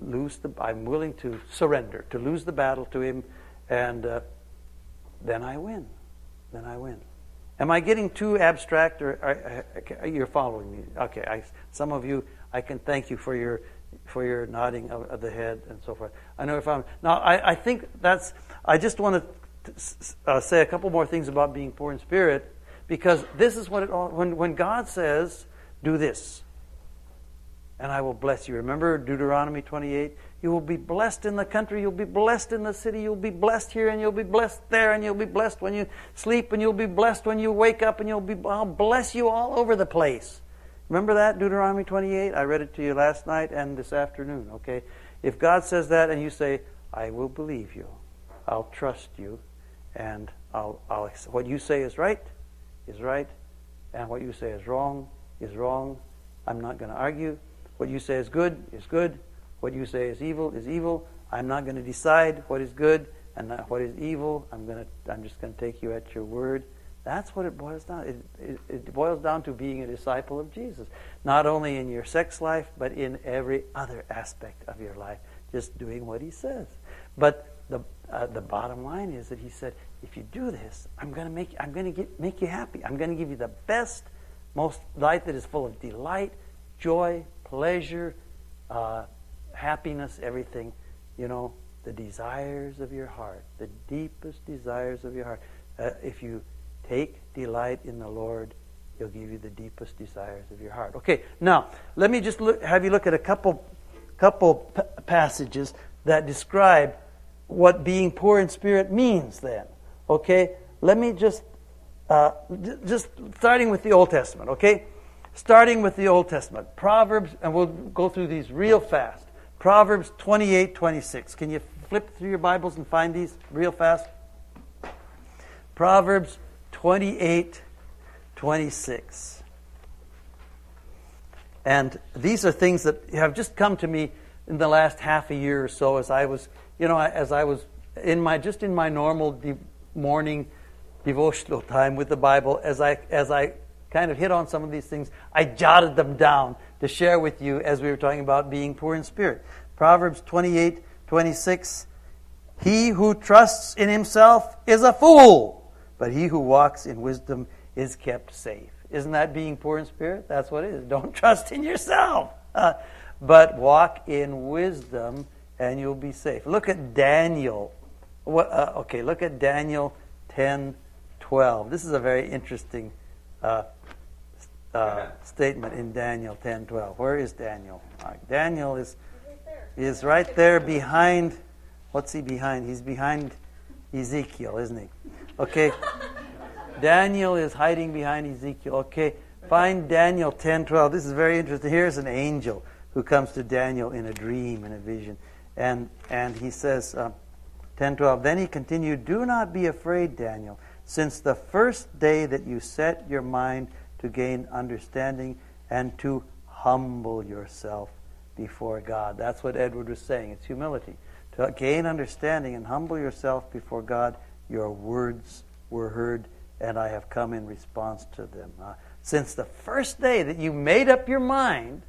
lose the. I'm willing to surrender, to lose the battle to him, and uh, then I win. Then I win. Am I getting too abstract, or are, you're following me? Okay, I, some of you, I can thank you for your for your nodding of, of the head and so forth. I know if I'm now. I, I think that's. I just want to uh, say a couple more things about being poor in spirit, because this is what it all. When when God says, "Do this," and I will bless you. Remember Deuteronomy 28? You will be blessed in the country, you'll be blessed in the city, you'll be blessed here, and you'll be blessed there, and you'll be blessed when you sleep, and you'll be blessed when you wake up, and you'll be, I'll bless you all over the place. Remember that, Deuteronomy 28? I read it to you last night and this afternoon, okay? If God says that and you say, I will believe you, I'll trust you, and I'll, I'll, what you say is right, is right, and what you say is wrong, is wrong. I'm not going to argue. What you say is good, is good. What you say is evil, is evil. I'm not going to decide what is good and what is evil. I'm, going to, I'm just going to take you at your word. That's what it boils down. It, it, it, boils down to being a disciple of Jesus, not only in your sex life, but in every other aspect of your life, just doing what He says. But the uh, the bottom line is that He said, if you do this, I'm going to make I'm going to get, make you happy. I'm going to give you the best, most life that is full of delight, joy, pleasure, uh, happiness, everything. You know, the desires of your heart, the deepest desires of your heart. Uh, if you take delight in the Lord, He'll give you the deepest desires of your heart. Okay, now let me just look, have you look at a couple, couple p- passages that describe what being poor in spirit means. Then, okay, let me just, uh, just starting with the Old Testament. Okay, starting with the Old Testament. Proverbs, and we'll go through these real fast. Proverbs 28 26. Can you flip through your Bibles and find these real fast? Proverbs 28 26. And these are things that have just come to me in the last half a year or so as I was, you know, as I was in my just in my normal de- morning devotional time with the Bible as I as I kind of hit on some of these things. I jotted them down to share with you as we were talking about being poor in spirit. Proverbs 28 26. He who trusts in himself is a fool, but he who walks in wisdom is kept safe. Isn't that being poor in spirit? That's what it is. Don't trust in yourself, uh, but walk in wisdom and you'll be safe. Look at Daniel. What, uh, okay, look at Daniel 10 12. This is a very interesting uh, uh, statement in Daniel 10:12. Where is Daniel? Daniel is is right there behind. What's he behind? He's behind Ezekiel, isn't he? Okay. Daniel is hiding behind Ezekiel. Okay. Find Daniel 10:12. This is very interesting. Here's an angel who comes to Daniel in a dream, in a vision. And, and he says, uh, 10:12. Then he continued, "Do not be afraid, Daniel, since the first day that you set your mind to gain understanding and to humble yourself before God." That's what Edward was saying. It's humility. To gain understanding and humble yourself before God, your words were heard, and I have come in response to them. Uh, since the first day that you made up your mind,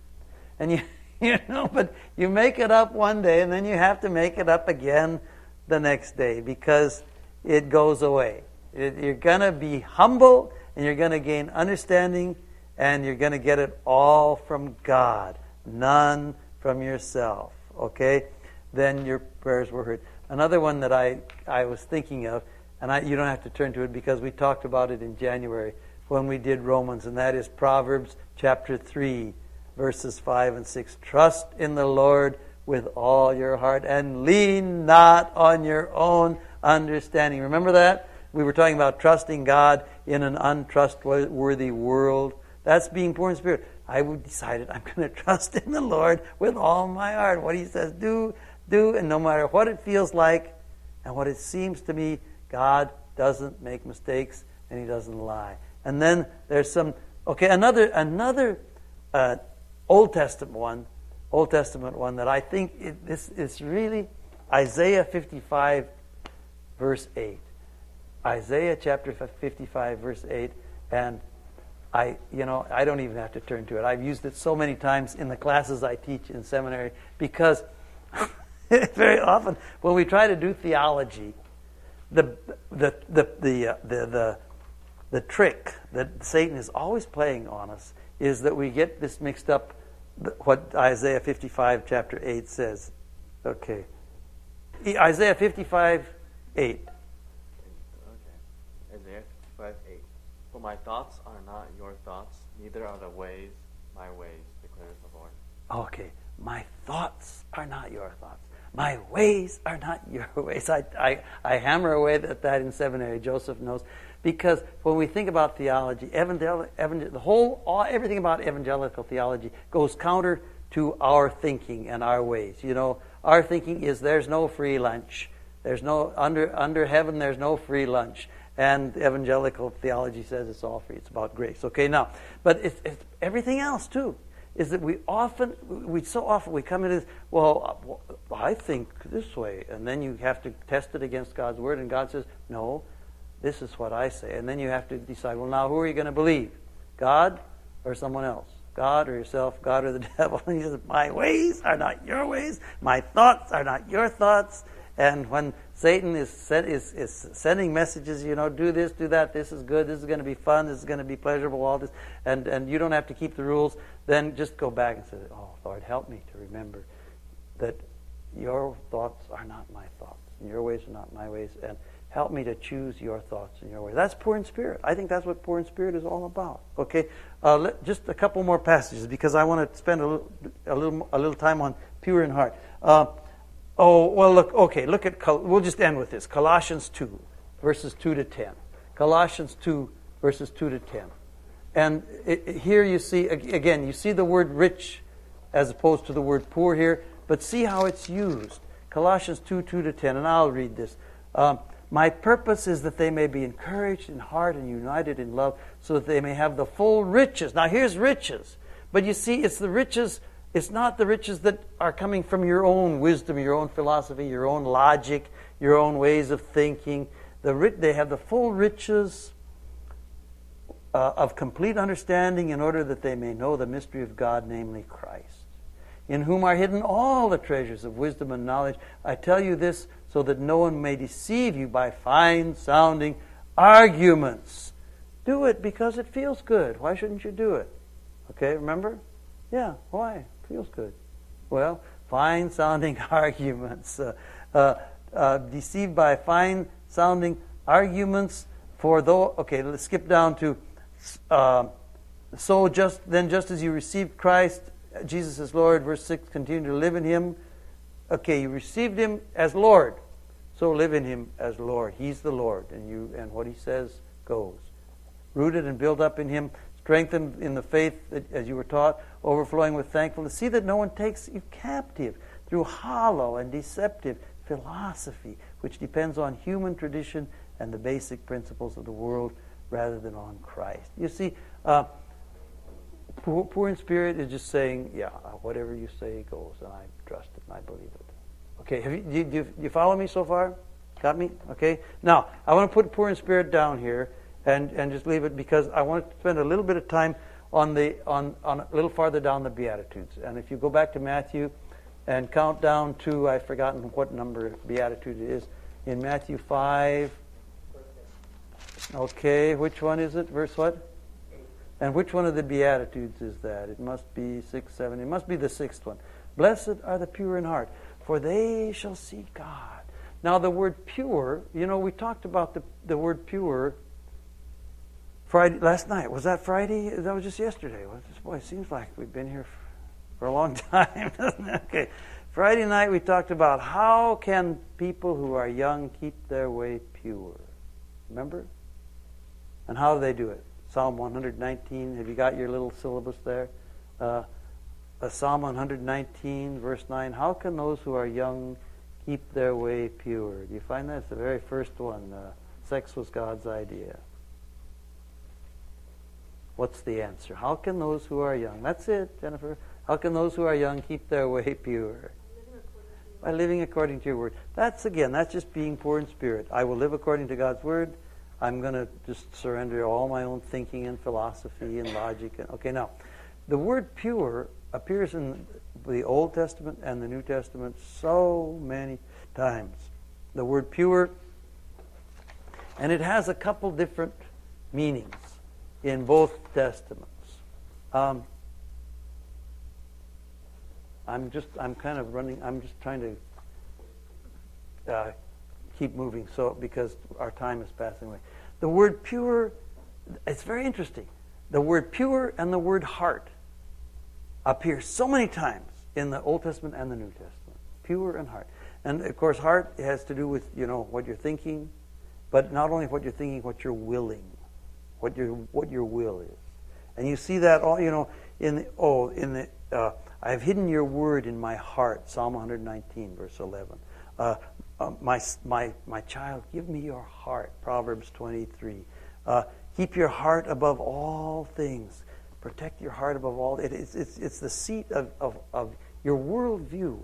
and you, you know, but you make it up one day, and then you have to make it up again the next day because it goes away. It, you're going to be humble, and you're going to gain understanding, and you're going to get it all from God, none from yourself. Okay? Then your prayers were heard. Another one that I, I was thinking of, and I, you don't have to turn to it because we talked about it in January when we did Romans, and that is Proverbs chapter 3, verses 5 and 6. Trust in the Lord with all your heart and lean not on your own understanding. Remember that? We were talking about trusting God in an untrustworthy world. That's being poor in spirit. I decided I'm going to trust in the Lord with all my heart. What He says, do, do, and no matter what it feels like and what it seems to me, God doesn't make mistakes and He doesn't lie. And then there's some okay another another uh, Old Testament one, Old Testament one that I think it, this is really Isaiah 55 verse 8. Isaiah chapter 55 verse 8 and I, you know, I don't even have to turn to it. I've used it so many times in the classes I teach in seminary because very often when we try to do theology, the the the the uh, the, the the trick that Satan is always playing on us is that we get this mixed up what Isaiah 55 chapter 8 says. Okay. Isaiah 55 8. Okay. Isaiah 55 8. For my thoughts are not your thoughts, neither are the ways my ways, declares the Lord. Okay. My thoughts are not your thoughts. My ways are not your ways. I, I, I hammer away at that in seminary. Joseph knows. Because when we think about theology, evangel- evangel- the whole, all, everything about evangelical theology goes counter to our thinking and our ways. You know, our thinking is there's no free lunch. There's no under under heaven. There's no free lunch. And evangelical theology says it's all free. It's about grace. Okay, now, but it's, it's everything else too. Is that we often, we so often we come into this. Well, uh, I think this way, and then you have to test it against God's word, and God says, no, this is what I say. And then you have to decide, well, now who are you going to believe? God or someone else? God or yourself, God or the devil. And he says, My ways are not your ways, my thoughts are not your thoughts. And when Satan is, is, is sending messages, you know, do this, do that, this is good, this is going to be fun, this is going to be pleasurable, all this, and, and you don't have to keep the rules, then just go back and say, Oh, Lord, help me to remember that your thoughts are not my thoughts, and your ways are not my ways. And Help me to choose your thoughts and your ways. That's poor in spirit. I think that's what poor in spirit is all about. Okay, uh, let, just a couple more passages because I want to spend a little, a little, a little time on pure in heart. Uh, oh well, look. Okay, look at. We'll just end with this. Colossians two, verses two to ten. Colossians two, verses two to ten. And it, it, here you see again, you see the word rich as opposed to the word poor here, but see how it's used. Colossians 2 2 to 10, and I'll read this. Um, my purpose is that they may be encouraged in heart and united in love, so that they may have the full riches. Now, here's riches. But you see, it's the riches, it's not the riches that are coming from your own wisdom, your own philosophy, your own logic, your own ways of thinking. The, they have the full riches uh, of complete understanding in order that they may know the mystery of God, namely Christ, in whom are hidden all the treasures of wisdom and knowledge. I tell you this so that no one may deceive you by fine sounding arguments. Do it because it feels good. Why shouldn't you do it? Okay, remember? Yeah, why? Feels good. Well, fine sounding arguments. Uh, uh, uh, deceived by fine sounding arguments, for though, okay, let's skip down to, uh, so just then, just as you received Christ, Jesus as Lord, verse 6, continue to live in Him. Okay, you received Him as Lord. So live in him as Lord. He's the Lord, and you and what he says goes. Rooted and built up in him, strengthened in the faith that, as you were taught, overflowing with thankfulness. See that no one takes you captive through hollow and deceptive philosophy, which depends on human tradition and the basic principles of the world rather than on Christ. You see, uh, poor, poor, in spirit is just saying, yeah, whatever you say goes, and I trust it and I believe it. Okay, have you, do, you, do you follow me so far? Got me? Okay. Now, I want to put poor in spirit down here and, and just leave it because I want to spend a little bit of time on the on, on a little farther down the Beatitudes. And if you go back to Matthew and count down to I've forgotten what number Beatitude it is. In Matthew five. Okay, which one is it? Verse what? And which one of the Beatitudes is that? It must be six, seven. It must be the sixth one. Blessed are the pure in heart, for they shall see God. Now, the word pure, you know, we talked about the, the word pure Friday last night. Was that Friday? That was just yesterday. Boy, it seems like we've been here for a long time? Okay. Friday night we talked about how can people who are young keep their way pure. Remember? And how do they do it? Psalm 119. Have you got your little syllabus there? Uh, Psalm 119, verse 9. How can those who are young keep their way pure? Do you find that? The very first one. Uh, sex was God's idea. What's the answer? How can those who are young, that's it, Jennifer, how can those who are young keep their way pure? By living according to your word. That's again, that's just being poor in spirit. I will live according to God's word. I'm going to just surrender all my own thinking and philosophy and logic. And, okay, now, the word pure appears in the Old Testament and the New Testament so many times. The word pure, and it has a couple different meanings in both testaments. Um, I'm just, I'm kind of running, I'm just trying to uh, keep moving so because our time is passing away. The word pure, it's very interesting. The word pure and the word heart appear so many times in the Old Testament and the New Testament. Pure and heart. And of course, heart has to do with, you know, what you're thinking, but not only what you're thinking, what you're willing what your what your will is. And you see that all you know in the, oh in the uh, I have hidden your word in my heart. Psalm 119 verse 11. Uh, uh, my my my child, give me your heart. Proverbs 23. Uh, keep your heart above all things. Protect your heart above all. It, it's, it's, it's the seat of, of, of your worldview.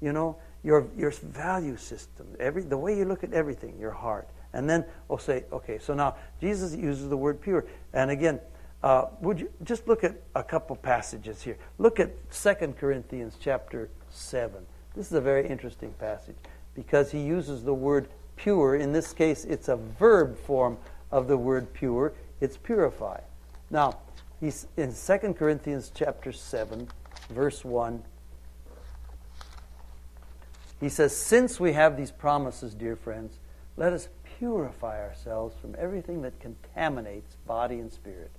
You know, your, your value system, every, the way you look at everything, your heart. And then we'll say, okay, so now Jesus uses the word pure. And again, uh, would you just look at a couple passages here? Look at 2 Corinthians chapter 7. This is a very interesting passage because he uses the word pure. In this case, it's a verb form of the word pure. It's purify. Now, he's in 2 Corinthians chapter 7, verse 1. He says, Since we have these promises, dear friends, let us purify ourselves from everything that contaminates body and spirit,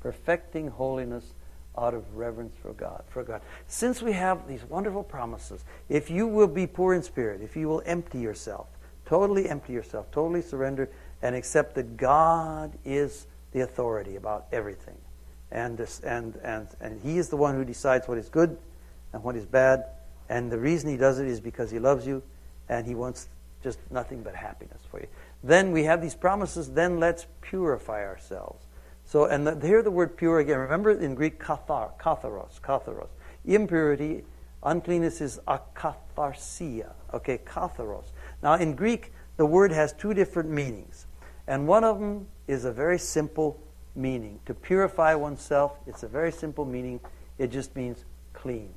perfecting holiness out of reverence for God. For God. Since we have these wonderful promises, if you will be poor in spirit, if you will empty yourself, totally empty yourself, totally surrender, and accept that God is the authority about everything, and this, and and and He is the one who decides what is good and what is bad, and the reason He does it is because He loves you, and He wants just nothing but happiness for you. Then we have these promises, then let's purify ourselves. So, and the, here the word pure again. Remember in Greek, kathar, katharos, katharos. Impurity, uncleanness is akatharsia. Okay, katharos. Now in Greek, the word has two different meanings. And one of them is a very simple meaning. To purify oneself, it's a very simple meaning. It just means clean.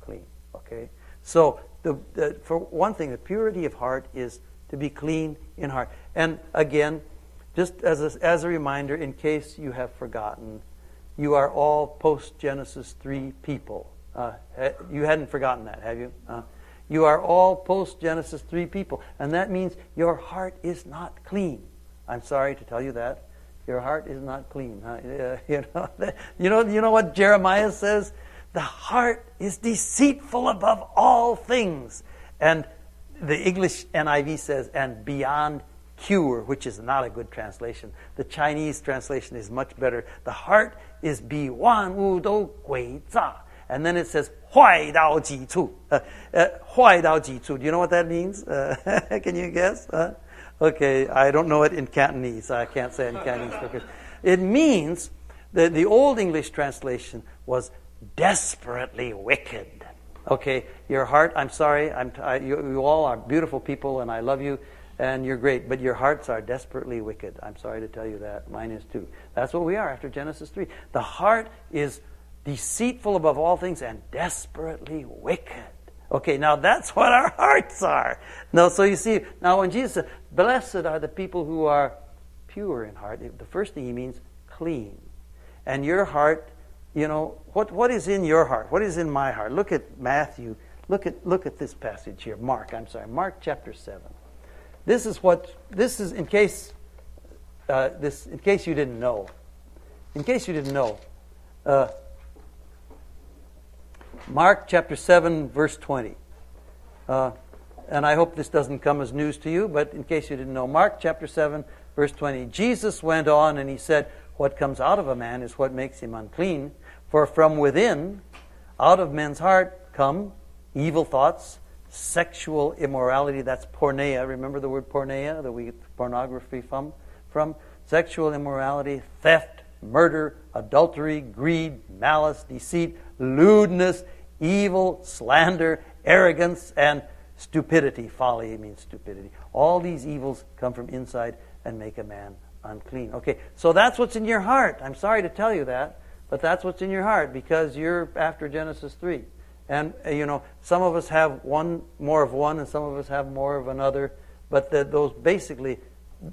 Clean. Okay? So, the, the, for one thing, the purity of heart is to be clean in heart. And again, just as a, as a reminder, in case you have forgotten, you are all post Genesis 3 people. Uh, you hadn't forgotten that, have you? Uh, you are all post Genesis 3 people. And that means your heart is not clean. I'm sorry to tell you that. Your heart is not clean. Uh, you, know, you, know, you know what Jeremiah says? The heart is deceitful above all things and the English NIV says, and beyond cure, which is not a good translation. The Chinese translation is much better. The heart is bi wan wu dou gui za. And then it says, Huai dao ji chu. Uh, uh, Huai dao ji chu. Do you know what that means? Uh, can you guess? Uh, okay, I don't know it in Cantonese. I can't say it in Cantonese. It means, that the Old English translation was desperately wicked. Okay, your heart, I'm sorry, I'm t- I, you, you all are beautiful people and I love you and you're great, but your hearts are desperately wicked. I'm sorry to tell you that. Mine is too. That's what we are after Genesis 3. The heart is deceitful above all things and desperately wicked. Okay, now that's what our hearts are. No, so you see, now when Jesus said, Blessed are the people who are pure in heart, the first thing he means clean. And your heart, you know, what, what is in your heart? What is in my heart? Look at Matthew. Look at, look at this passage here. Mark, I'm sorry, Mark chapter 7. This is what, this is in case, uh, this, in case you didn't know. In case you didn't know. Uh, Mark chapter 7, verse 20. Uh, and I hope this doesn't come as news to you, but in case you didn't know, Mark chapter 7, verse 20. Jesus went on and he said, What comes out of a man is what makes him unclean. For from within, out of men's heart, come evil thoughts, sexual immorality. That's porneia. Remember the word porneia that we get pornography from? From sexual immorality, theft, murder, adultery, greed, malice, deceit, lewdness, evil, slander, arrogance, and stupidity. Folly means stupidity. All these evils come from inside and make a man unclean. Okay, so that's what's in your heart. I'm sorry to tell you that, but that's what's in your heart because you're after Genesis 3. And, uh, you know, some of us have one, more of one, and some of us have more of another, but the, those basically,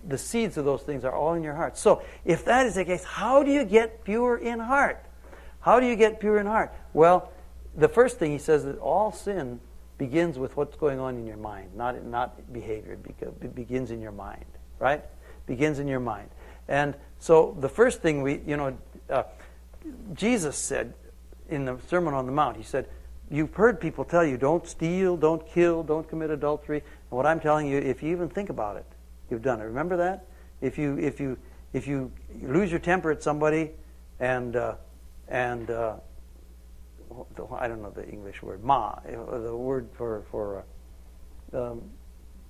the seeds of those things are all in your heart. So, if that is the case, how do you get pure in heart? How do you get pure in heart? Well, the first thing he says that all sin begins with what's going on in your mind, not, not behavior. It begins in your mind, right? Begins in your mind. And so the first thing we, you know, uh, Jesus said in the Sermon on the Mount, he said, You've heard people tell you, don't steal, don't kill, don't commit adultery. And what I'm telling you, if you even think about it, you've done it. Remember that? If you, if you, if you lose your temper at somebody and, uh, and uh, I don't know the English word, ma, the word for, for uh, um,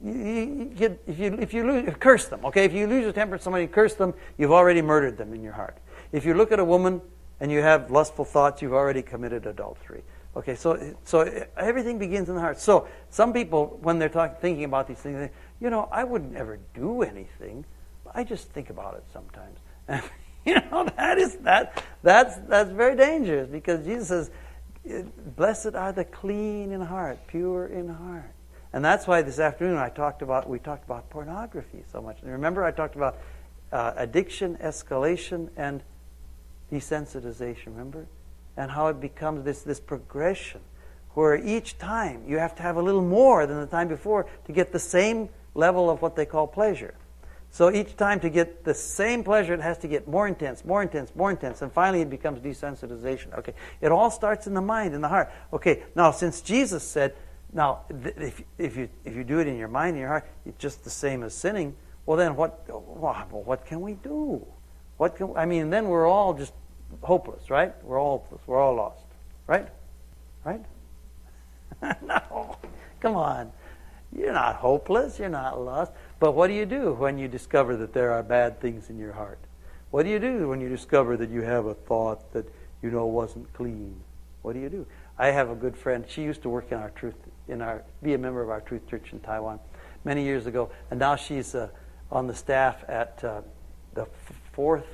you, you if you, if you lose, curse them, okay? If you lose your temper at somebody, and curse them, you've already murdered them in your heart. If you look at a woman and you have lustful thoughts, you've already committed adultery. Okay, so so everything begins in the heart. So some people, when they're talking, thinking about these things, they, you know, I wouldn't ever do anything. I just think about it sometimes. And, you know, that is that that's that's very dangerous because Jesus says, "Blessed are the clean in heart, pure in heart." And that's why this afternoon I talked about we talked about pornography so much. And remember, I talked about uh, addiction, escalation, and desensitization. Remember? and how it becomes this, this progression where each time you have to have a little more than the time before to get the same level of what they call pleasure. So each time to get the same pleasure, it has to get more intense, more intense, more intense, and finally it becomes desensitization. Okay, it all starts in the mind, in the heart. Okay, now since Jesus said, now if if you if you do it in your mind, in your heart, it's just the same as sinning. Well, then what? Well, what can we do? What can I mean? Then we're all just hopeless, right? We're all hopeless. We're all lost, right? Right? no. Come on. You're not hopeless. You're not lost. But what do you do when you discover that there are bad things in your heart? What do you do when you discover that you have a thought that you know wasn't clean? What do you do? I have a good friend. She used to work in our truth, in our, be a member of our Truth Church in Taiwan many years ago, and now she's uh, on the staff at uh, the fourth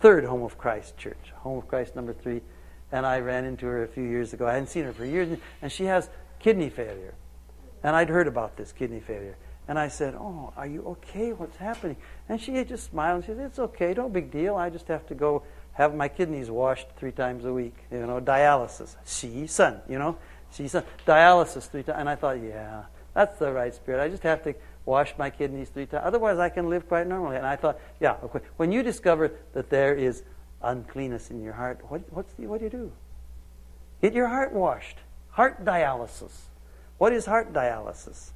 third Home of Christ church, Home of Christ number three. And I ran into her a few years ago. I hadn't seen her for years, and she has kidney failure. And I'd heard about this kidney failure. And I said, Oh, are you okay? What's happening? And she just smiled and she said, It's okay, no big deal. I just have to go have my kidneys washed three times a week. You know, dialysis. She, son, you know, she, son, dialysis three times. And I thought, Yeah, that's the right spirit. I just have to wash my kidneys three times. Otherwise, I can live quite normally. And I thought, yeah, okay. when you discover that there is uncleanness in your heart, what, what's the, what do you do? Get your heart washed. Heart dialysis. What is heart dialysis?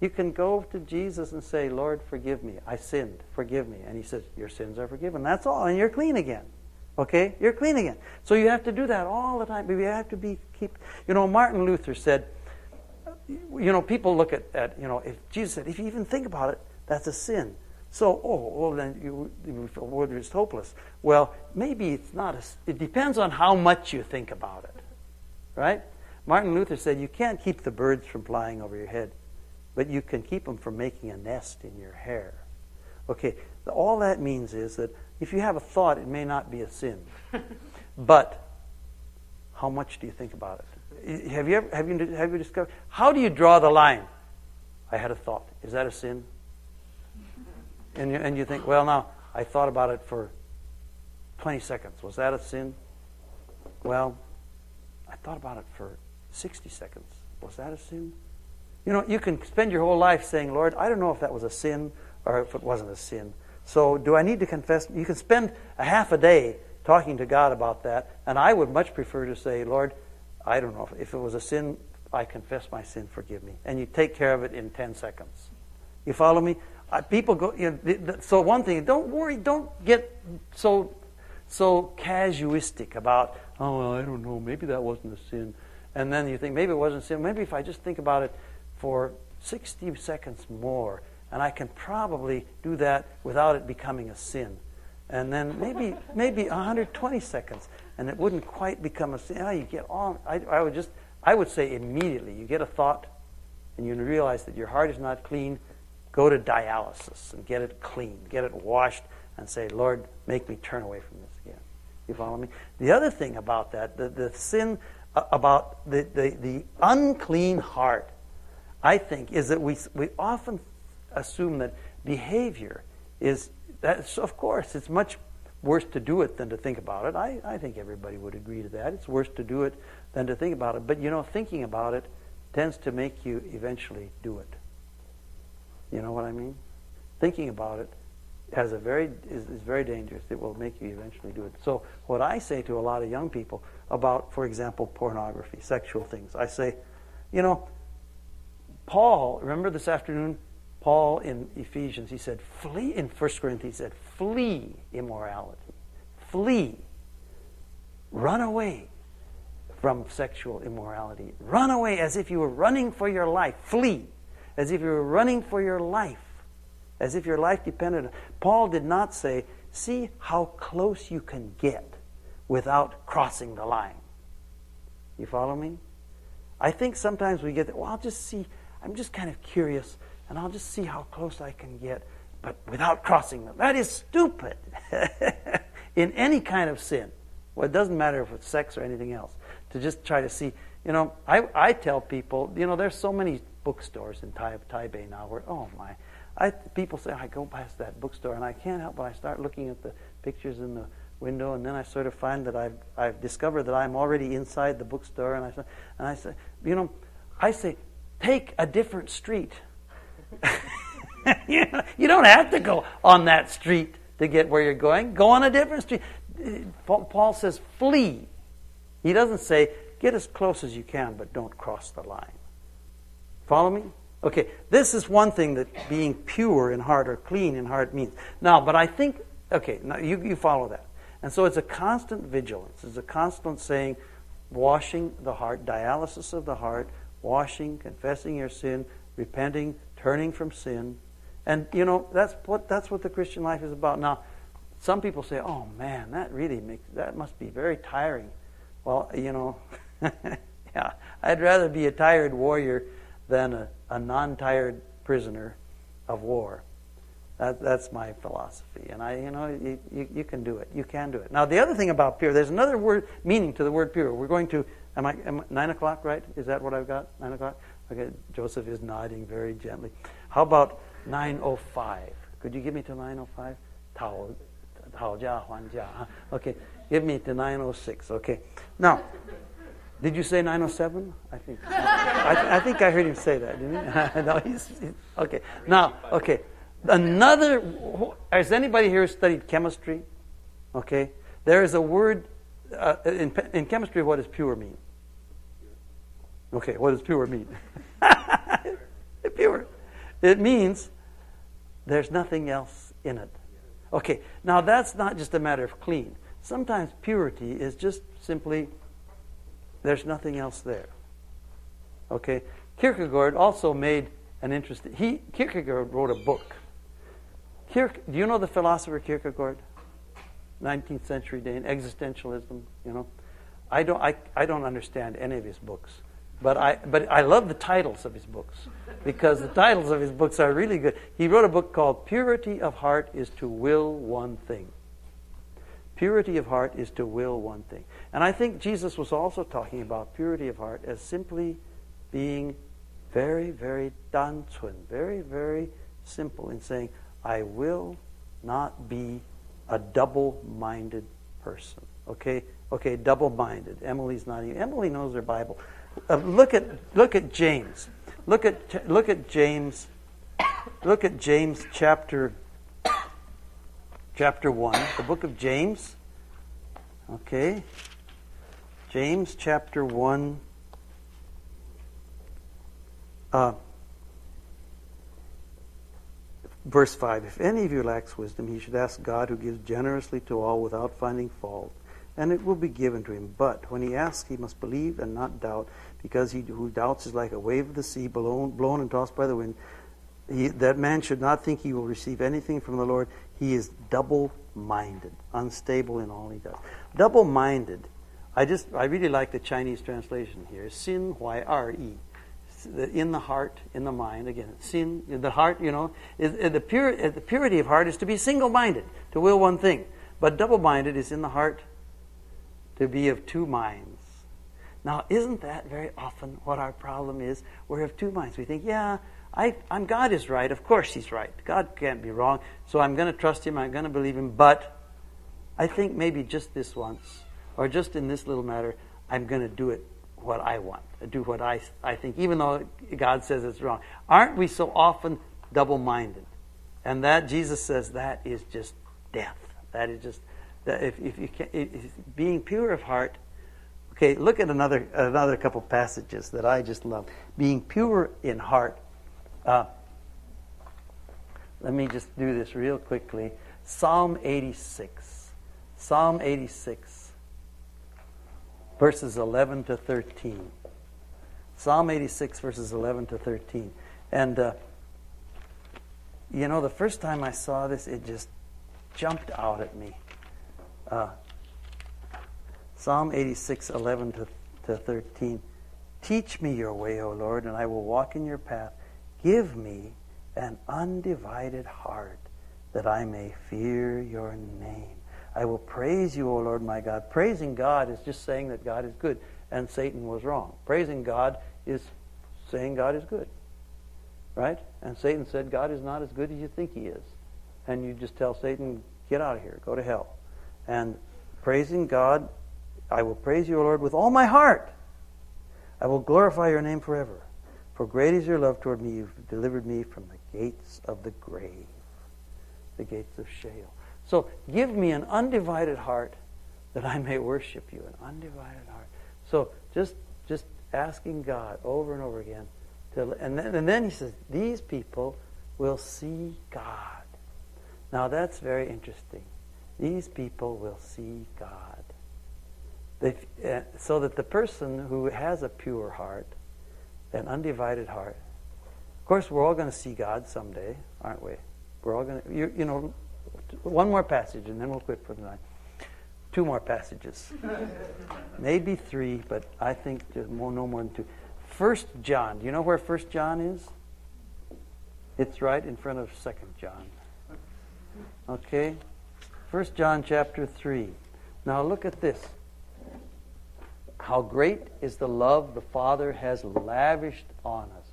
You can go to Jesus and say, Lord, forgive me. I sinned. Forgive me. And he says, Your sins are forgiven. That's all. And you're clean again. Okay? You're clean again. So you have to do that all the time. You have to be keep you know, Martin Luther said, you know, people look at, at you know, if Jesus said, if you even think about it, that's a sin. So, oh, well, then you, you feel it's hopeless. Well, maybe it's not. A, it depends on how much you think about it, right? Martin Luther said you can't keep the birds from flying over your head, but you can keep them from making a nest in your hair. Okay, all that means is that if you have a thought, it may not be a sin, but how much do you think about it? Have you ever, have you have you discovered how do you draw the line? I had a thought. Is that a sin? And you, and you think, well, now I thought about it for 20 seconds. Was that a sin? Well, I thought about it for 60 seconds. Was that a sin? You know, you can spend your whole life saying, Lord, I don't know if that was a sin or if it wasn't a sin. So, do I need to confess? You can spend a half a day talking to God about that, and I would much prefer to say, Lord, I don't know. If it was a sin, I confess my sin, forgive me. And you take care of it in 10 seconds. You follow me? Uh, people go, you know, so one thing, don't worry, don't get so, so casuistic about, oh, well, I don't know, maybe that wasn't a sin. And then you think, maybe it wasn't a sin. Maybe if I just think about it for 60 seconds more, and I can probably do that without it becoming a sin. And then maybe maybe 120 seconds, and it wouldn't quite become a sin. Oh, you get all. I, I would just I would say immediately you get a thought, and you realize that your heart is not clean. Go to dialysis and get it clean, get it washed, and say, Lord, make me turn away from this again. You follow me? The other thing about that, the, the sin uh, about the, the, the unclean heart, I think, is that we, we often assume that behavior is, that's, of course, it's much worse to do it than to think about it. I, I think everybody would agree to that. It's worse to do it than to think about it. But, you know, thinking about it tends to make you eventually do it. You know what I mean? Thinking about it has a very is, is very dangerous. It will make you eventually do it. So what I say to a lot of young people about, for example, pornography, sexual things, I say, you know, Paul, remember this afternoon, Paul in Ephesians, he said, flee in First Corinthians, he said, flee immorality. Flee. Run away from sexual immorality. Run away as if you were running for your life. Flee as if you were running for your life, as if your life depended on Paul did not say, see how close you can get without crossing the line. You follow me? I think sometimes we get, that, well, I'll just see, I'm just kind of curious, and I'll just see how close I can get, but without crossing them. That is stupid in any kind of sin. Well, it doesn't matter if it's sex or anything else. To just try to see, you know, I, I tell people, you know, there's so many bookstores in tai- Taipei now where, oh my, I, people say, I go past that bookstore and I can't help but I start looking at the pictures in the window and then I sort of find that I've, I've discovered that I'm already inside the bookstore and I, and I say, you know, I say, take a different street. you don't have to go on that street to get where you're going. Go on a different street. Uh, Paul says, flee. He doesn't say, get as close as you can, but don't cross the line. Follow me? Okay, this is one thing that being pure in heart or clean in heart means. Now, but I think, okay, now you, you follow that. And so it's a constant vigilance. It's a constant saying, washing the heart, dialysis of the heart, washing, confessing your sin, repenting, turning from sin. And, you know, that's what, that's what the Christian life is about. Now, some people say, oh man, that really makes, that must be very tiring. Well, you know, yeah, I'd rather be a tired warrior than a, a non tired prisoner of war. That, that's my philosophy. And I, you know, you, you, you, can do it. You can do it. Now, the other thing about pure, there's another word meaning to the word pure. We're going to, am I, am, nine o'clock, right? Is that what I've got? Nine o'clock? Okay, Joseph is nodding very gently. How about 9.05? Could you give me to 9.05? Tao, Tao Jia, Huan Jia. Okay, give me to 9.06. Okay. Now, did you say 907? I think. I, I, think I heard him say that, didn't he? no, he's, he's, okay. Now, okay. Another, has anybody here studied chemistry? Okay. There is a word, uh, in, in chemistry, what does pure mean? Okay, what does pure mean? pure. It means there's nothing else in it. Okay, now that's not just a matter of clean. Sometimes purity is just simply there's nothing else there. Okay? Kierkegaard also made an interesting. He Kierkegaard wrote a book. Kierke, do you know the philosopher Kierkegaard? 19th century Dane, existentialism. You know, I don't. I, I don't understand any of his books, but I but I love the titles of his books because the titles of his books are really good. He wrote a book called "Purity of Heart is to Will One Thing." Purity of heart is to will one thing. And I think Jesus was also talking about purity of heart as simply being very, very danzun, very, very simple in saying, I will not be a double minded person. Okay? Okay, double minded. Emily's not even. Emily knows her Bible. Uh, look at look at James. Look at look at James. Look at James chapter chapter 1, the book of James. Okay. James chapter 1 uh, verse 5 If any of you lacks wisdom, he should ask God who gives generously to all without finding fault, and it will be given to him. But when he asks, he must believe and not doubt, because he who doubts is like a wave of the sea blown, blown and tossed by the wind. He, that man should not think he will receive anything from the Lord. He is double minded, unstable in all he does. Double minded. I just I really like the Chinese translation here. Sin Hui R E in the heart, in the mind. Again, sin, in the heart, you know, the, pure, the purity of heart is to be single minded, to will one thing. But double minded is in the heart to be of two minds. Now, isn't that very often what our problem is? We have two minds. We think, yeah, I, am God is right. Of course, He's right. God can't be wrong. So I'm going to trust Him. I'm going to believe Him. But I think maybe just this once, or just in this little matter, I'm going to do it what I want, do what I, I think, even though God says it's wrong. Aren't we so often double minded? And that, Jesus says, that is just death. That is just, that if, if you can, if, being pure of heart. Okay, look at another, another couple passages that I just love. Being pure in heart. Uh, let me just do this real quickly. Psalm 86. Psalm 86 verses 11 to 13. Psalm 86, verses 11 to 13. And, uh, you know, the first time I saw this, it just jumped out at me. Uh, Psalm 86, 11 to, to 13. Teach me your way, O Lord, and I will walk in your path. Give me an undivided heart that I may fear your name. I will praise you, O Lord my God. Praising God is just saying that God is good and Satan was wrong. Praising God is saying God is good. Right? And Satan said God is not as good as you think he is. And you just tell Satan, get out of here, go to hell. And praising God, I will praise you, O Lord, with all my heart. I will glorify your name forever. For great is your love toward me. You've delivered me from the gates of the grave, the gates of Sheol. So give me an undivided heart that I may worship you, an undivided heart. So just just asking God over and over again. To, and, then, and then he says, these people will see God. Now that's very interesting. These people will see God. They, uh, so that the person who has a pure heart, an undivided heart, of course, we're all going to see God someday, aren't we? We're all going to, you, you know, one more passage, and then we'll quit for the night. Two more passages. Maybe three, but I think there's more, no more than two. First John. Do you know where First John is? It's right in front of Second John. Okay? First John chapter 3. Now look at this. How great is the love the Father has lavished on us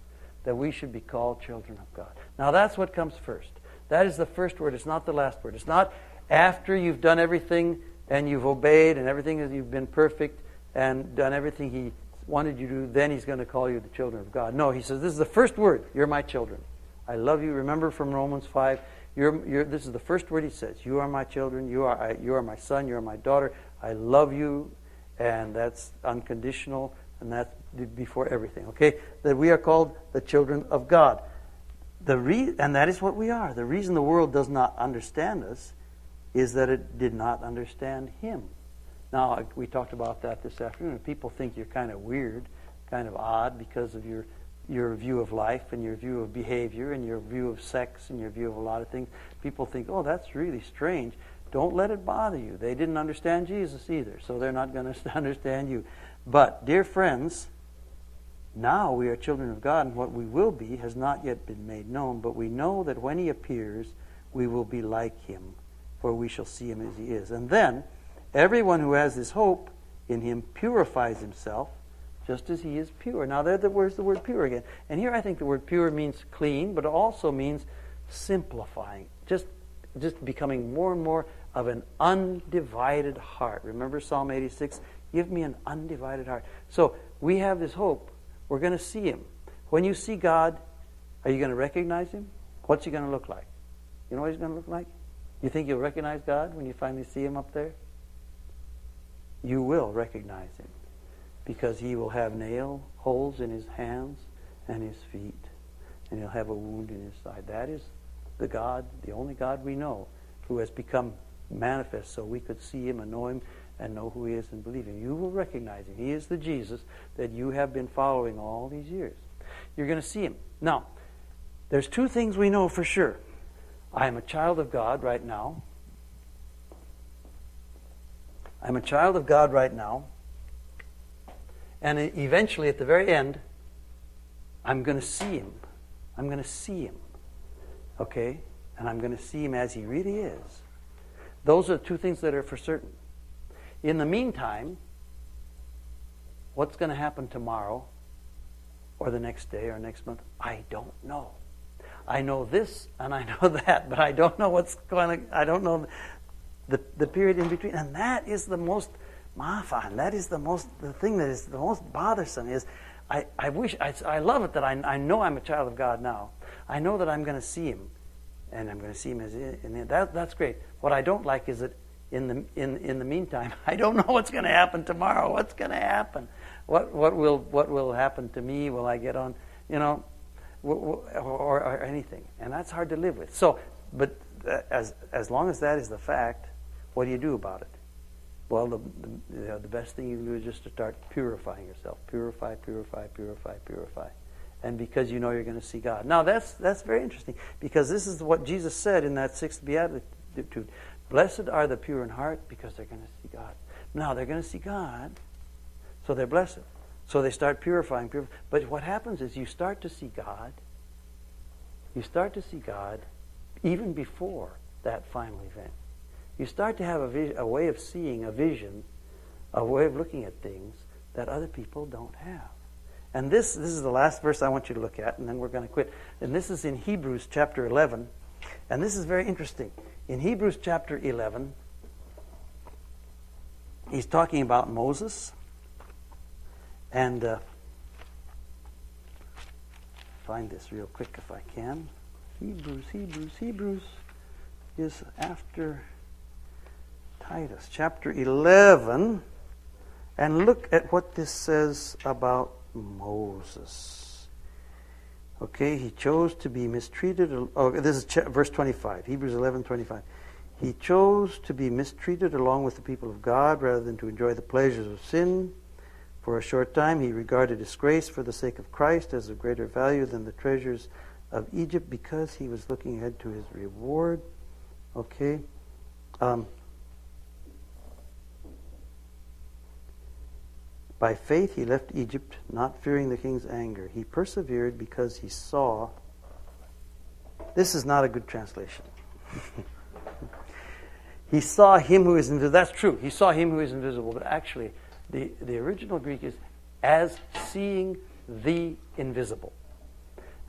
that we should be called children of God. Now that's what comes first. That is the first word. It's not the last word. It's not after you've done everything and you've obeyed and everything is you've been perfect and done everything He wanted you to do, then He's going to call you the children of God. No, He says, This is the first word. You're my children. I love you. Remember from Romans 5, you're, you're, this is the first word He says. You are my children. You are, I, you are my son. You are my daughter. I love you. And that's unconditional and that's before everything. Okay? That we are called the children of God. the re- and that is what we are. The reason the world does not understand us is that it did not understand Him. Now, we talked about that this afternoon. People think you're kind of weird, kind of odd because of your your view of life and your view of behavior and your view of sex and your view of a lot of things. People think, oh, that's really strange. Don't let it bother you. They didn't understand Jesus either, so they're not going to understand you. But, dear friends, now we are children of God, and what we will be has not yet been made known, but we know that when He appears, we will be like Him, for we shall see Him as He is. And then, everyone who has this hope in Him purifies himself just as he is pure. Now, there, where's the word pure again? And here I think the word pure means clean, but it also means simplifying, just, just becoming more and more of an undivided heart. Remember Psalm 86? Give me an undivided heart. So we have this hope. We're going to see him. When you see God, are you going to recognize him? What's he going to look like? You know what he's going to look like? You think you'll recognize God when you finally see him up there? You will recognize him because he will have nail holes in his hands and his feet, and he'll have a wound in his side. That is the God, the only God we know, who has become manifest so we could see him and know him and know who he is and believe him. You will recognize him. He is the Jesus that you have been following all these years. You're going to see him. Now, there's two things we know for sure. I am a child of God right now. I'm a child of God right now. And eventually, at the very end, I'm going to see him. I'm going to see him. Okay? And I'm going to see him as he really is. Those are two things that are for certain. In the meantime, what's going to happen tomorrow or the next day or next month? I don't know. I know this and I know that, but I don't know what's going to, I don't know the, the period in between. And that is the most mafan. That is the most, the thing that is the most bothersome is I, I wish, I, I love it that I, I know I'm a child of God now. I know that I'm going to see Him, and I'm going to see Him as in that. That's great. What I don't like is that in the in in the meantime, I don't know what's going to happen tomorrow. What's going to happen? What what will what will happen to me? Will I get on? You know, or, or, or anything, and that's hard to live with. So, but uh, as as long as that is the fact, what do you do about it? Well, the, the, you know, the best thing you can do is just to start purifying yourself. Purify, purify, purify, purify. And because you know you're going to see God. Now, that's, that's very interesting because this is what Jesus said in that sixth beatitude. Blessed are the pure in heart because they're going to see God. Now, they're going to see God, so they're blessed. So they start purifying, purifying. But what happens is you start to see God. You start to see God even before that final event you start to have a, a way of seeing, a vision, a way of looking at things that other people don't have. And this, this is the last verse I want you to look at, and then we're going to quit. And this is in Hebrews chapter 11. And this is very interesting. In Hebrews chapter 11, he's talking about Moses. And uh, find this real quick if I can. Hebrews, Hebrews, Hebrews is after Titus chapter 11 and look at what this says about Moses. Okay, he chose to be mistreated. Oh, this is verse 25, Hebrews 11 25. He chose to be mistreated along with the people of God rather than to enjoy the pleasures of sin. For a short time, he regarded disgrace for the sake of Christ as of greater value than the treasures of Egypt because he was looking ahead to his reward. Okay? Um, By faith he left Egypt, not fearing the king's anger. He persevered because he saw. This is not a good translation. he saw him who is invisible. That's true. He saw him who is invisible. But actually, the, the original Greek is as seeing the invisible.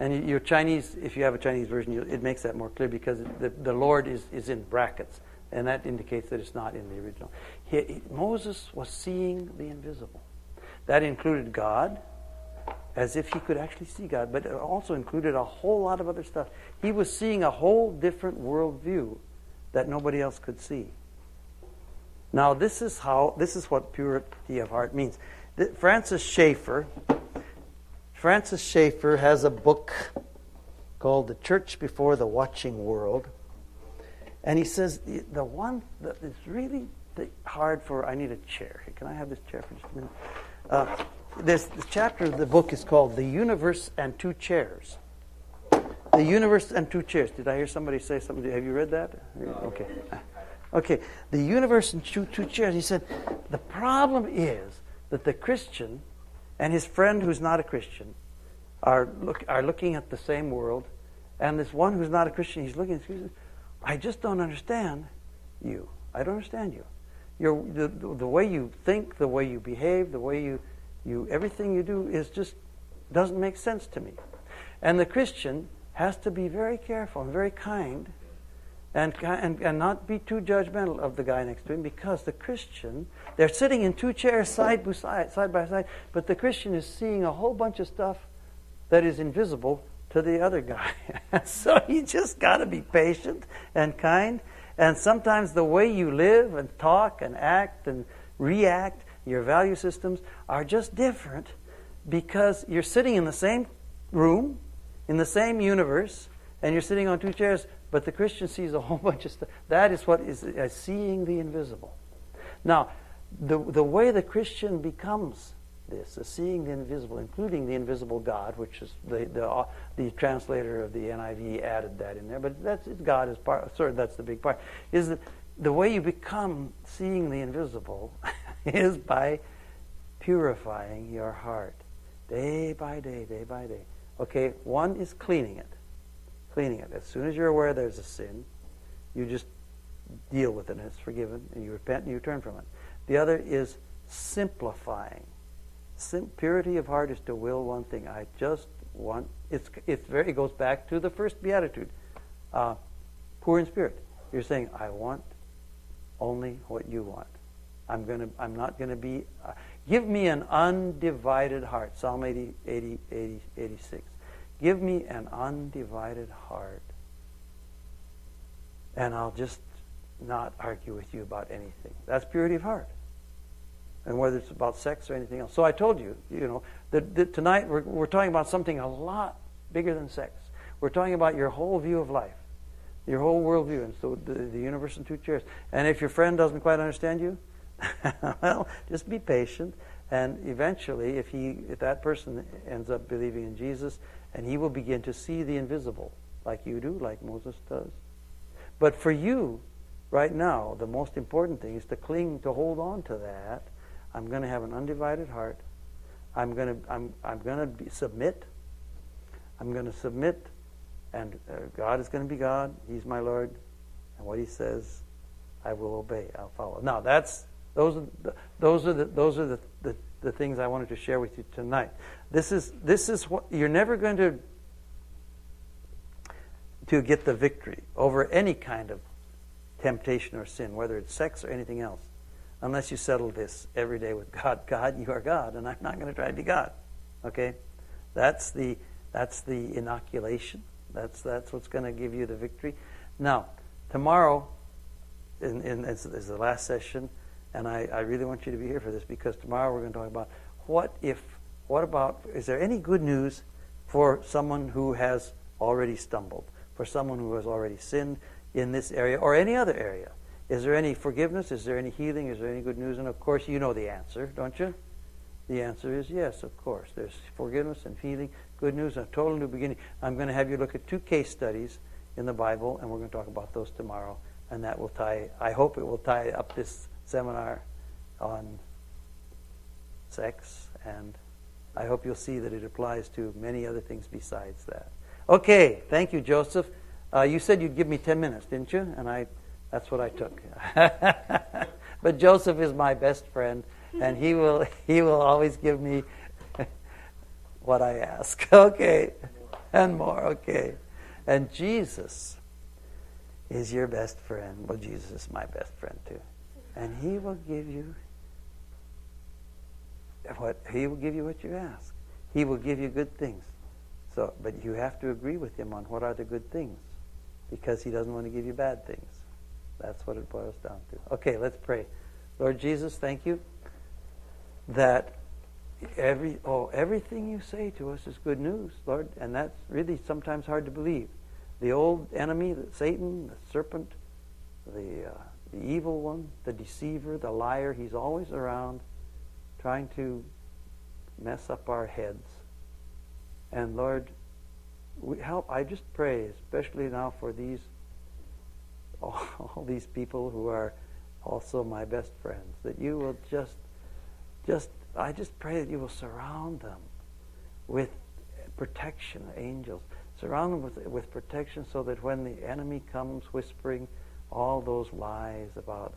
And your Chinese, if you have a Chinese version, it makes that more clear because the, the Lord is, is in brackets. And that indicates that it's not in the original. He, Moses was seeing the invisible. That included God, as if he could actually see God, but it also included a whole lot of other stuff. He was seeing a whole different worldview that nobody else could see. Now, this is how this is what purity of heart means. Francis Schaeffer, Francis Schaeffer has a book called The Church Before the Watching World. And he says the one that is really hard for, I need a chair. Can I have this chair for just a minute? Uh, this, this chapter of the book is called The Universe and Two Chairs. The Universe and Two Chairs. Did I hear somebody say something? Have you read that? Okay. Okay. The Universe and two, two Chairs. He said, the problem is that the Christian and his friend who's not a Christian are, look, are looking at the same world, and this one who's not a Christian, he's looking, excuse me, I just don't understand you. I don't understand you. Your, the, the way you think, the way you behave, the way you, you, everything you do is just doesn't make sense to me. And the Christian has to be very careful and very kind and, and, and not be too judgmental of the guy next to him because the Christian, they're sitting in two chairs side by side, side by side, but the Christian is seeing a whole bunch of stuff that is invisible to the other guy. so you just got to be patient and kind. And sometimes the way you live and talk and act and react, your value systems are just different because you're sitting in the same room, in the same universe, and you're sitting on two chairs, but the Christian sees a whole bunch of stuff. That is what is uh, seeing the invisible. Now, the, the way the Christian becomes this, is seeing the invisible, including the invisible God, which is the, the, uh, the translator of the NIV added that in there, but that's God is part, sorry, that's the big part, is that the way you become seeing the invisible is by purifying your heart day by day, day by day. Okay, one is cleaning it. Cleaning it. As soon as you're aware there's a sin, you just deal with it and it's forgiven and you repent and you turn from it. The other is simplifying Sim- purity of heart is to will one thing. I just want. It's it's very. It goes back to the first beatitude. Uh, poor in spirit. You're saying, I want only what you want. I'm gonna. I'm not gonna be. Uh, give me an undivided heart. Psalm 80, 80, 80, 86. Give me an undivided heart, and I'll just not argue with you about anything. That's purity of heart and whether it's about sex or anything else. So I told you, you know, that, that tonight we're, we're talking about something a lot bigger than sex. We're talking about your whole view of life, your whole worldview, and so the, the universe in two chairs. And if your friend doesn't quite understand you, well, just be patient, and eventually, if he, if that person ends up believing in Jesus, and he will begin to see the invisible, like you do, like Moses does. But for you, right now, the most important thing is to cling, to hold on to that, I'm going to have an undivided heart. I'm going to, I'm, I'm going to be, submit. I'm going to submit, and uh, God is going to be God. He's my Lord, and what He says, I will obey. I'll follow. Now, that's those are the, those are the those are the, the, the things I wanted to share with you tonight. This is this is what you're never going to to get the victory over any kind of temptation or sin, whether it's sex or anything else unless you settle this every day with God. God, you are God, and I'm not going to try to be God. Okay? That's the that's the inoculation. That's that's what's going to give you the victory. Now, tomorrow in, in, is, is the last session, and I, I really want you to be here for this because tomorrow we're going to talk about what if, what about, is there any good news for someone who has already stumbled, for someone who has already sinned in this area or any other area? Is there any forgiveness? Is there any healing? Is there any good news? And of course, you know the answer, don't you? The answer is yes, of course. There's forgiveness and healing, good news, and a total new beginning. I'm going to have you look at two case studies in the Bible, and we're going to talk about those tomorrow. And that will tie, I hope it will tie up this seminar on sex, and I hope you'll see that it applies to many other things besides that. Okay, thank you, Joseph. Uh, you said you'd give me 10 minutes, didn't you? And I that's what I took. but Joseph is my best friend, and he will he will always give me what I ask. Okay, and more. Okay, and Jesus is your best friend. Well, Jesus is my best friend too, and He will give you what He will give you what you ask. He will give you good things. So, but you have to agree with Him on what are the good things, because He doesn't want to give you bad things. That's what it boils down to. Okay, let's pray. Lord Jesus, thank you that every oh everything you say to us is good news, Lord, and that's really sometimes hard to believe. The old enemy, Satan, the serpent, the uh, the evil one, the deceiver, the liar, he's always around trying to mess up our heads. And Lord, we help I just pray, especially now for these all, all these people who are also my best friends, that you will just just I just pray that you will surround them with protection, angels. Surround them with, with protection so that when the enemy comes whispering all those lies about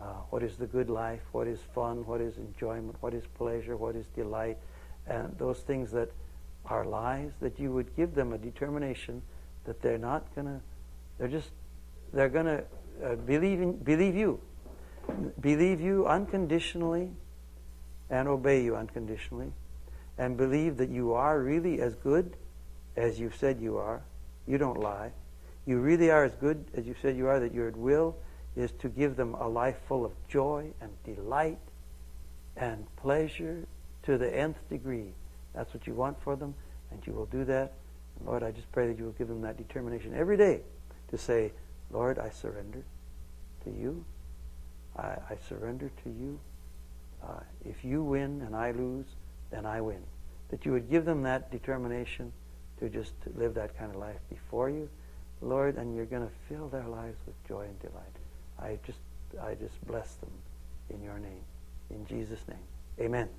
uh, what is the good life, what is fun, what is enjoyment, what is pleasure, what is delight, and those things that are lies, that you would give them a determination that they're not going to, they're just, they're going to uh, believe, in, believe you. Believe you unconditionally and obey you unconditionally and believe that you are really as good as you've said you are. You don't lie. You really are as good as you said you are, that your will is to give them a life full of joy and delight and pleasure to the nth degree. That's what you want for them, and you will do that. Lord, I just pray that you will give them that determination every day to say, Lord, I surrender to you. I, I surrender to you. Uh, if you win and I lose, then I win. That you would give them that determination to just live that kind of life before you, Lord, and you're going to fill their lives with joy and delight. I just, I just bless them in your name. In Jesus' name. Amen.